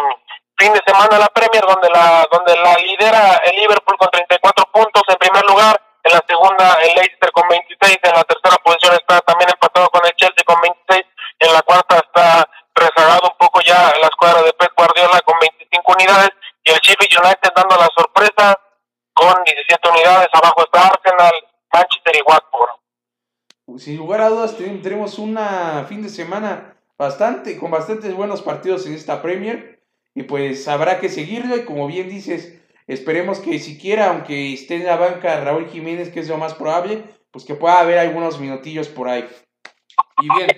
fin de semana la Premier, donde la donde la lidera el Liverpool con 34 puntos en primer lugar, en la segunda el Leicester con 26, en la tercera posición está también empatado con el Chelsea con 26, en la cuarta está rezagado un poco ya la escuadra de Pep Guardiola con 25 unidades y el Sheffield United dando la sorpresa con 17 unidades, abajo está Arsenal, Manchester y Watford. Sin lugar a dudas tenemos una fin de semana bastante, con bastantes buenos partidos en esta Premier. Y pues habrá que seguirlo. Y como bien dices, esperemos que siquiera, aunque esté en la banca Raúl Jiménez, que es lo más probable, pues que pueda haber algunos minutillos por ahí. Y bien,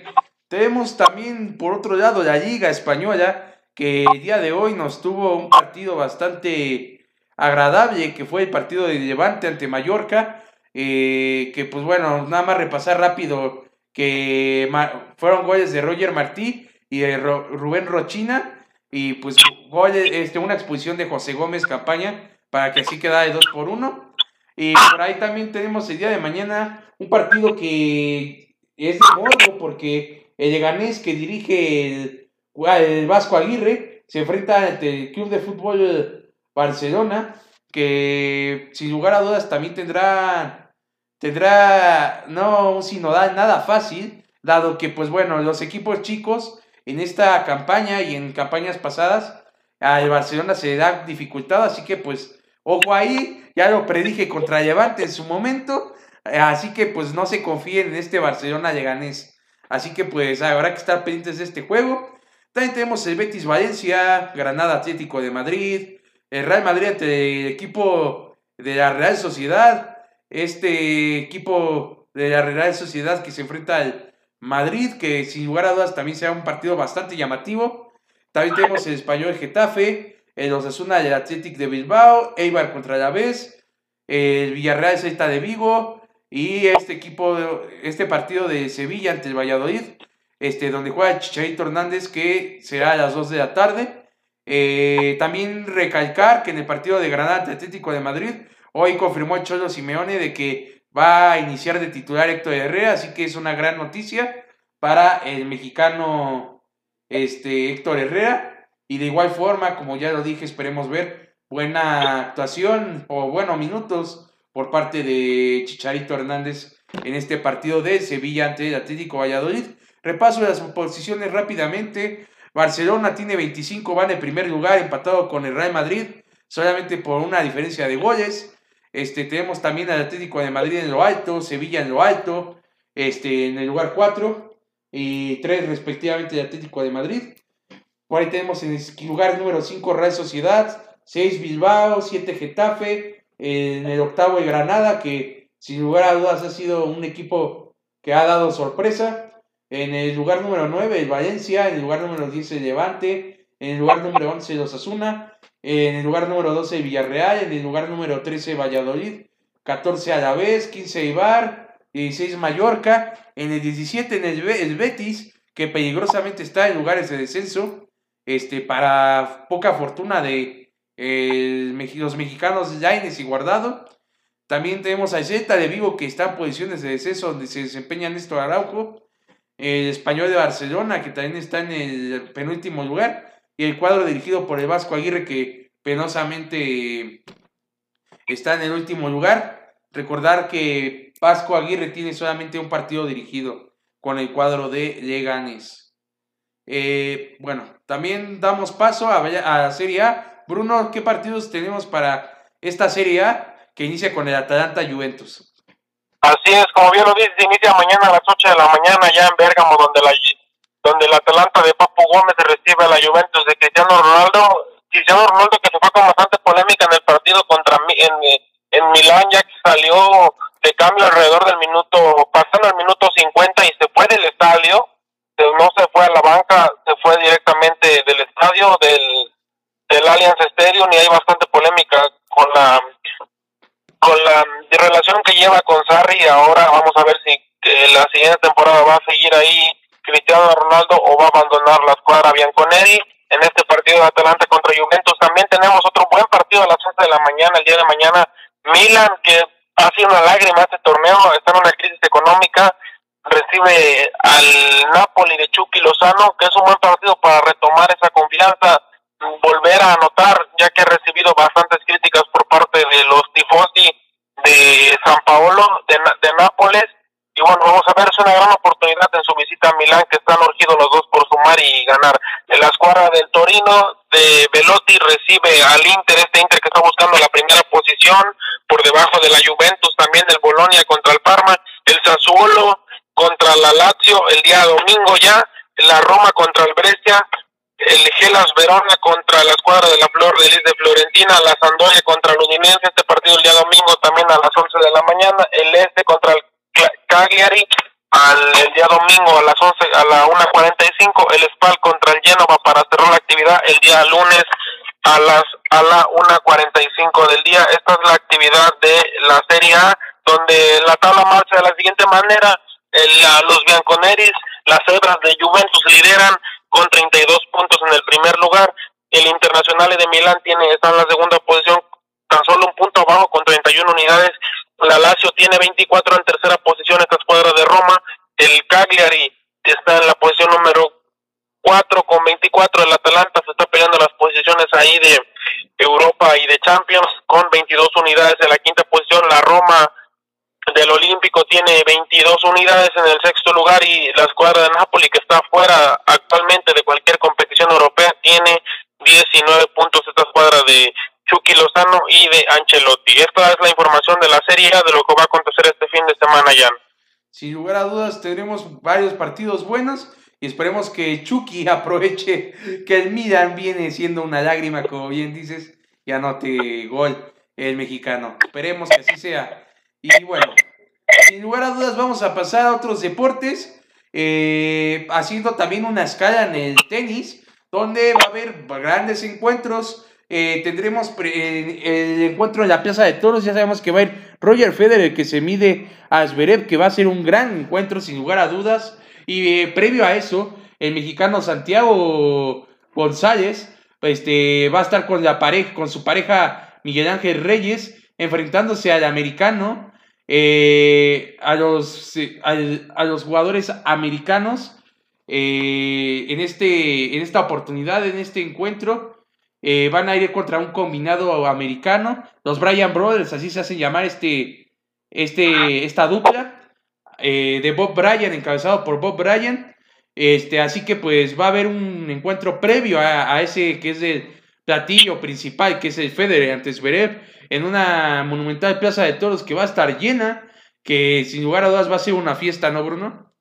tenemos también por otro lado la Liga Española, que el día de hoy nos tuvo un partido bastante agradable, que fue el partido de Levante ante Mallorca. Eh, que pues bueno, nada más repasar rápido que fueron goles de Roger Martí y de Rubén Rochina y pues goles, este, una exposición de José Gómez Campaña para que así quedara de 2 por 1. Y por ahí también tenemos el día de mañana un partido que es de morbo porque el Leganés que dirige el, el Vasco Aguirre se enfrenta ante el Club de Fútbol Barcelona que sin lugar a dudas también tendrá tendrá no un sinodal nada fácil, dado que, pues bueno, los equipos chicos en esta campaña y en campañas pasadas, al Barcelona se le da dificultad, así que pues, ojo ahí, ya lo predije contra Levante en su momento, así que pues no se confíen en este Barcelona Leganés. Así que pues habrá que estar pendientes de este juego. También tenemos el Betis Valencia, Granada Atlético de Madrid, el Real Madrid ante el equipo de la Real Sociedad, este equipo de la Real Sociedad que se enfrenta al Madrid, que sin lugar a dudas también será un partido bastante llamativo. También tenemos el Español Getafe, el Osasuna del Athletic de Bilbao, Eibar contra la Vez, el Villarreal Celta de Vigo y este equipo, este partido de Sevilla ante el Valladolid, este, donde juega Chicharito Hernández, que será a las 2 de la tarde. Eh, también recalcar que en el partido de Granada Atlético de Madrid Hoy confirmó Cholo Simeone de que va a iniciar de titular Héctor Herrera, así que es una gran noticia para el mexicano este, Héctor Herrera. Y de igual forma, como ya lo dije, esperemos ver buena actuación o buenos minutos por parte de Chicharito Hernández en este partido de Sevilla ante el Atlético Valladolid. Repaso las posiciones rápidamente. Barcelona tiene 25, va en primer lugar, empatado con el Real Madrid, solamente por una diferencia de goles. Este, tenemos también al Atlético de Madrid en lo alto, Sevilla en lo alto, este, en el lugar 4 y 3 respectivamente el Atlético de Madrid. Por ahí tenemos en el lugar número 5 Real Sociedad, 6 Bilbao, 7 Getafe, en el octavo de Granada, que sin lugar a dudas ha sido un equipo que ha dado sorpresa. En el lugar número 9 el Valencia, en el lugar número 10 el Levante, en el lugar número 11 los Asuna, en el lugar número 12 Villarreal, en el lugar número 13 Valladolid, 14 Alavés, 15 Ibar, 16 Mallorca, en el 17 en el, Betis, que peligrosamente está en lugares de descenso, este, para poca fortuna de los mexicanos Laines y Guardado. También tenemos a Celta de Vigo que está en posiciones de descenso donde se desempeña Néstor Araujo. El español de Barcelona que también está en el penúltimo lugar y el cuadro dirigido por el Vasco Aguirre que penosamente está en el último lugar. Recordar que Vasco Aguirre tiene solamente un partido dirigido con el cuadro de Leganes. Eh, bueno, también damos paso a, la Serie A. Bruno, ¿qué partidos tenemos para esta Serie A que inicia con el Atalanta Juventus? Así es, como bien lo dices, inicia mañana a las 8 de la mañana ya en Bérgamo, donde la donde el Atalanta de Papu Gómez recibe a la Juventus de Cristiano Ronaldo. Cristiano Ronaldo que se fue con bastante polémica en el partido contra en, en Milán, ya que salió de cambio alrededor del minuto, pasando el minuto 50 y se fue del estadio. No se fue a la banca, se fue directamente del estadio, del, del Allianz Stadium y hay bastante polémica con la con la relación que lleva con Sarri. Ahora vamos a ver si eh, la siguiente temporada va a seguir ahí Cristiano Ronaldo o va a abandonar la escuadra Bianconeri en este partido de Atalanta contra Juventus. También tenemos otro buen partido a las 11 de la mañana, el día de mañana. Milan, que ha sido una lágrima este torneo, está en una crisis económica, recibe al Napoli de Chucky Lozano, que es un buen partido para retomar esa confianza, volver a anotar, ya que ha recibido bastantes críticas por parte de los tifosi de San Paolo, de, de Nápoles, y bueno, vamos a ver, es una gran oportunidad en su visita a Milán, que están urgidos los dos por sumar y ganar. La escuadra del Torino, de Velotti, recibe al Inter, este Inter que está buscando la primera posición, por debajo de la Juventus, también del Bolonia contra el Parma, el Sassuolo contra la Lazio el día domingo ya, la Roma contra el Brescia, el Gelas Verona contra la escuadra de la Flor de Lis de Florentina, la Sandoria contra el Udinese, este partido el día domingo también a las 11 de la mañana, el Este contra el Cagliari al el día domingo a las 11 a la 1.45 el Spal contra el Genova para cerrar la actividad el día lunes a las a la 1.45 del día. Esta es la actividad de la Serie A donde la tabla marcha de la siguiente manera. El, los bianconeris las cebras de Juventus lideran con 32 puntos en el primer lugar. El Internacional de Milán tiene está en la segunda posición tan solo un punto abajo con 31 unidades la Lazio tiene 24 en tercera posición, esta escuadra de Roma. El Cagliari está en la posición número 4 con 24. El Atalanta se está peleando las posiciones ahí de Europa y de Champions con 22 unidades en la quinta posición. La Roma del Olímpico tiene 22 unidades en el sexto lugar y la escuadra de Napoli que está fuera actualmente de cualquier competición europea tiene 19 puntos esta escuadra de Chucky Lozano y de Ancelotti. Esta es la información de la serie de lo que va a acontecer este fin de semana, ya. Sin lugar a dudas, tendremos varios partidos buenos y esperemos que Chucky aproveche que el Milan viene siendo una lágrima, como bien dices, y anote gol el mexicano. Esperemos que así sea. Y bueno, sin lugar a dudas, vamos a pasar a otros deportes, eh, haciendo también una escala en el tenis, donde va a haber grandes encuentros. Eh, tendremos el encuentro en la Plaza de Toros. Ya sabemos que va a ir Roger Federer, que se mide a Zverev, que va a ser un gran encuentro, sin lugar a dudas. Y eh, previo a eso, el mexicano Santiago González este, va a estar con, la pareja, con su pareja Miguel Ángel Reyes, enfrentándose al americano, eh, a, los, a, los jugadores americanos en, este, en esta oportunidad, en este encuentro. Eh, van a ir contra un combinado americano. Los Bryan Brothers, así se hacen llamar este, este, esta dupla. Eh, de Bob Bryan, encabezado por Bob Bryan. Este, así que pues va a haber un encuentro previo a, ese que es el platillo principal, que es el Federer antes Zverev, en una monumental plaza de toros que va a estar llena, que sin lugar a dudas va a ser una fiesta, ¿no, Bruno?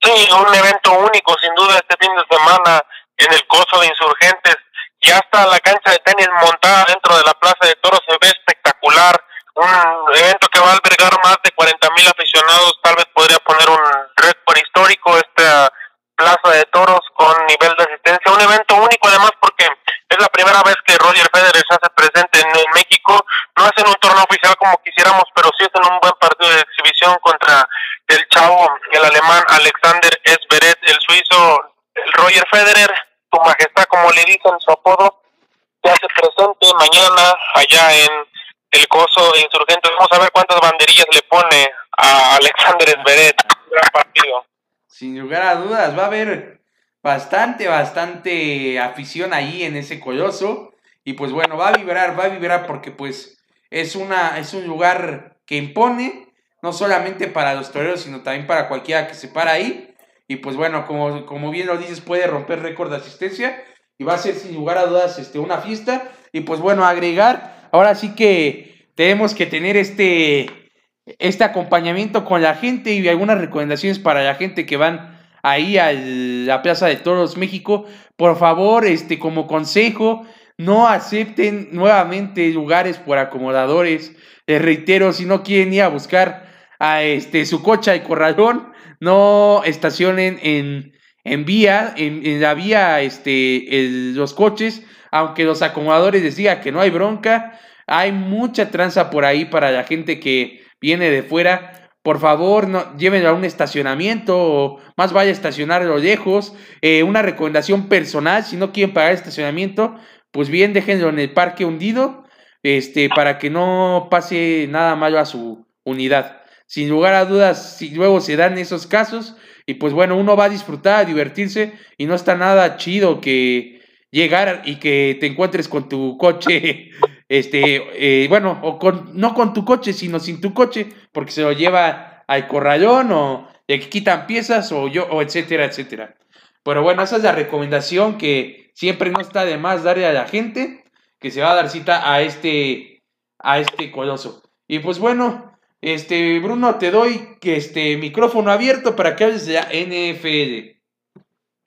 Sí, un evento único, sin duda, este fin de semana en el Coso de Insurgentes ya está la cancha de tenis montada dentro de la Plaza de Toros, se ve espectacular. Un evento que va a albergar más de 40 mil aficionados, tal vez podría poner un récord histórico esta Plaza de Toros con nivel de asistencia. Un evento único además porque es la primera vez que Roger Federer se hace presente en, México. No es un torneo oficial como quisiéramos, pero sí es en un buen partido de exhibición contra el chavo, el alemán Alexander Esberet, el suizo Roger Federer su majestad, como le dicen su apodo, se hace presente mañana allá en el coso de insurgentes. Vamos a ver cuántas banderillas le pone a Alexander Zverev. Gran partido. Sin lugar a dudas, va a haber bastante, bastante afición ahí en ese coloso. Y pues bueno, va a vibrar, va a vibrar porque pues es, una, es un lugar que impone, no solamente para los toreros, sino también para cualquiera que se para ahí. Y pues bueno, como, como bien lo dices, puede romper récord de asistencia y va a ser sin lugar a dudas este, una fiesta. Y pues bueno, agregar, ahora sí que tenemos que tener este, este acompañamiento con la gente y algunas recomendaciones para la gente que van ahí a la Plaza de Toros México. Por favor, este, como consejo, no acepten nuevamente lugares por acomodadores. Les reitero, si no quieren ir a buscar a este, su cocha y corralón, no estacionen en, en vía, en, la vía, este, los coches, aunque los acomodadores les digan que no hay bronca, hay mucha tranza por ahí para la gente que viene de fuera. Por favor, no, llévenlo a un estacionamiento o más vaya a estacionar a lo lejos. Eh, una recomendación personal, si no quieren pagar estacionamiento, pues bien, déjenlo en el parque hundido, este, para que no pase nada malo a su unidad. Sin lugar a dudas, si luego se dan esos casos, y pues bueno, uno va a disfrutar, a divertirse, y no está nada chido que llegar y que te encuentres con tu coche, este, eh, bueno, o con, no con tu coche, sino sin tu coche, porque se lo lleva al corralón o le quitan piezas o yo, o etcétera, etcétera. Pero bueno, esa es la recomendación que siempre no está de más darle a la gente que se va a dar cita a este, a este coloso. Y pues bueno, este, Bruno, te doy este micrófono abierto para que hables de la NFL.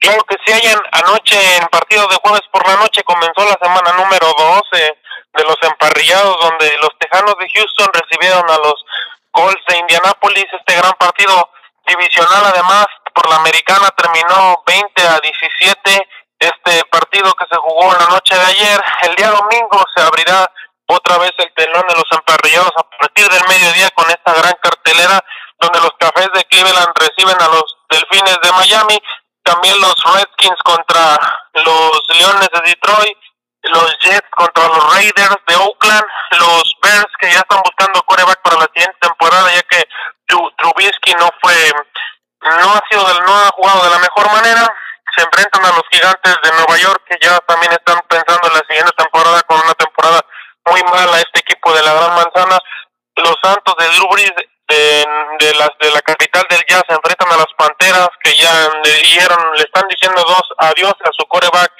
Claro que sí, ayer anoche en partido de jueves por la noche comenzó la semana número 12 de los emparrillados donde los Tejanos de Houston recibieron a los Colts de Indianápolis, este gran partido divisional además por la americana terminó 20 a 17 este partido que se jugó la noche de ayer. El día domingo se abrirá otra vez el telón de los emparrillados a partir del mediodía con esta gran cartelera donde los cafés de Cleveland reciben a los delfines de Miami, también los Redskins contra los Leones de Detroit, los Jets contra los Raiders de Oakland, los Bears que ya están buscando coreback para la siguiente temporada ya que Trubisky no fue no ha sido del, no ha jugado de la mejor manera se enfrentan a los gigantes de Nueva York que ya también están pensando en la siguiente temporada con una temporada muy mala este equipo de la Gran Manzana. Los Santos de Drew de, de, las de la capital del jazz se enfrentan a las Panteras que ya le dieron le están diciendo dos adiós a su coreback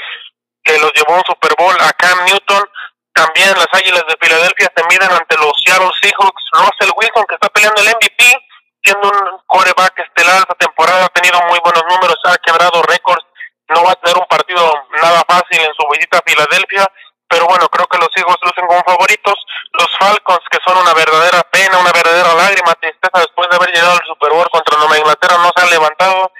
que los llevó a un Super Bowl a Cam Newton. También las Águilas de Filadelfia se miden ante los Seattle Seahawks. Russell Wilson que está peleando el MVP siendo un coreback estelar esta temporada, ha tenido muy buenos números, ha quebrado récords, no va a tener un partido nada fácil en su visita a Filadelfia, pero bueno, creo que los Eagles lucen como favoritos. Los Falcons, que son una verdadera pena, una verdadera lágrima, tristeza después de haber llegado al Super Bowl contra Nueva Inglaterra, no se han levantado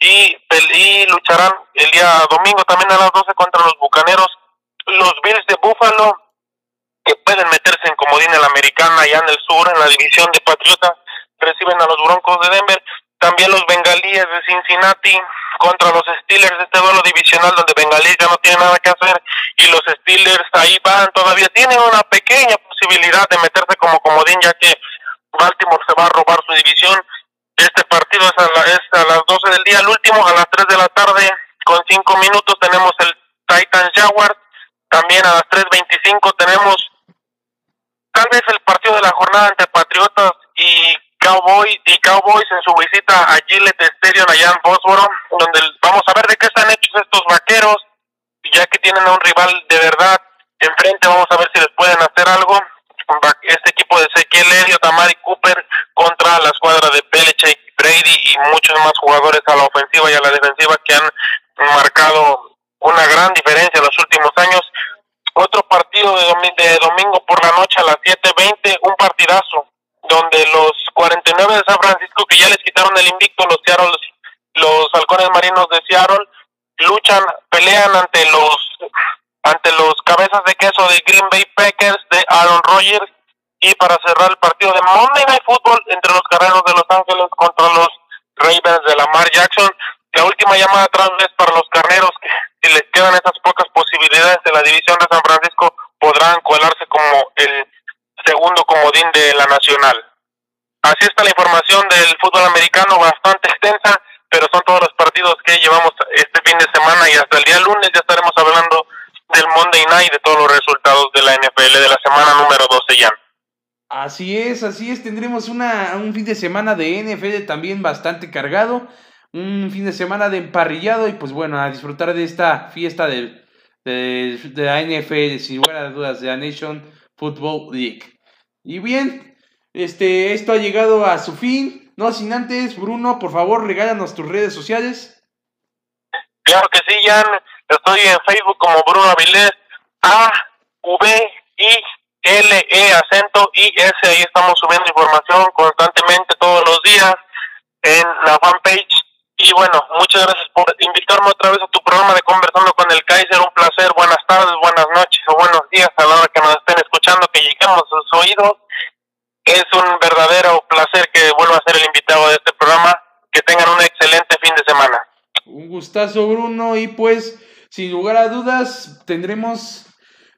y, lucharán el día domingo también a las 12 contra los Bucaneros. Los Bills de Buffalo, que pueden meterse en comodín en la americana allá en el sur, en la división de Patriotas, reciben a los Broncos de Denver, también los Bengalíes de Cincinnati contra los Steelers, este duelo divisional donde Bengalíes ya no tiene nada que hacer y los Steelers ahí van, todavía tienen una pequeña posibilidad de meterse como comodín ya que Baltimore se va a robar su división. Este partido es a, es a las 12 del día, el último a las 3 de la tarde con 5 minutos tenemos el Titans Jaguars, también a las 3.25 tenemos tal vez el partido de la jornada entre Patriotas y Cowboys y Cowboys en su visita a Gillette Stadium allá en Fósforo, donde vamos a ver de qué están hechos estos vaqueros, ya que tienen a un rival de verdad enfrente, vamos a ver si les pueden hacer algo. Este equipo de Ezequiel Elliott, Tamari Cooper contra la escuadra de Belichick, Brady y muchos más jugadores a la ofensiva y a la defensiva que han marcado una gran diferencia en los últimos años. Otro partido de domingo por la noche a las 7:20, un partidazo donde los 49 de San Francisco que ya les quitaron el invicto, los Seattle, los halcones marinos de Seattle, luchan, pelean ante los ante los cabezas de queso de Green Bay Packers de Aaron Rodgers y para cerrar el partido de Monday Night Football entre los carreros de Los Ángeles contra los Ravens de Lamar Jackson. La última llamada atrás es para los carneros que si les quedan esas pocas posibilidades de la división de San Francisco podrán colarse como el segundo comodín de la Nacional. Así está la información del fútbol americano, bastante extensa, pero son todos los partidos que llevamos este fin de semana y hasta el día lunes ya estaremos hablando del Monday Night, de todos los resultados de la NFL de la semana número 12 ya. Así es, así es, tendremos una, un fin de semana de NFL también bastante cargado, un fin de semana de emparrillado y pues bueno, a disfrutar de esta fiesta de, de, de la NFL, sin lugar a dudas, de la Nation Football League. Y bien, este, esto ha llegado a su fin. No sin antes, Bruno, por favor, regálanos tus redes sociales. Claro que sí, Jan. Estoy en Facebook como Bruno Avilés. A, V, I, L, E, acento, I, S. Ahí estamos subiendo información constantemente todos los días en la fanpage. Y bueno, muchas gracias por invitarme otra vez a tu programa de Conversando con el Kaiser. Un placer. Buenas tardes, buenas noches o buenos días a la hora que nos estén escuchando, que lleguemos a sus oídos. Es un verdadero placer que vuelva a ser el invitado de este programa. Que tengan un excelente fin de semana. Un gustazo, Bruno. Y pues, sin lugar a dudas, tendremos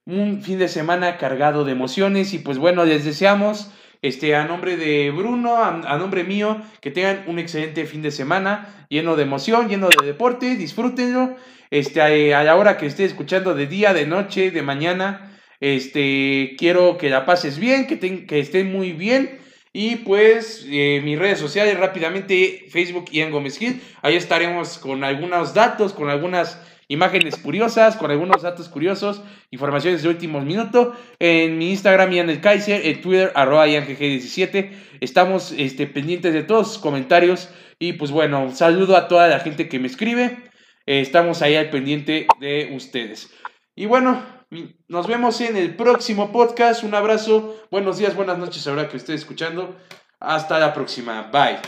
un fin de semana cargado de emociones. Y pues bueno, les deseamos este, a nombre de Bruno, a, nombre mío, que tengan un excelente fin de semana, lleno de emoción, lleno de deporte, disfrútenlo, este, a, la hora que esté escuchando de día, de noche, de mañana, este, quiero que la pases bien, que, que estén muy bien, y pues eh, mis redes sociales rápidamente, Facebook Ian Gómez Gil. Ahí estaremos con algunos datos, con algunas imágenes curiosas, con algunos datos curiosos, informaciones de últimos minutos. En mi Instagram Ian el Kaiser, en Twitter arroba IanGG17. Estamos este, pendientes de todos sus comentarios. Y pues bueno, saludo a toda la gente que me escribe. Eh, estamos ahí al pendiente de ustedes. Y bueno, nos vemos en el próximo podcast. Un abrazo. Buenos días, buenas noches, ahora que esté escuchando. Hasta la próxima. Bye.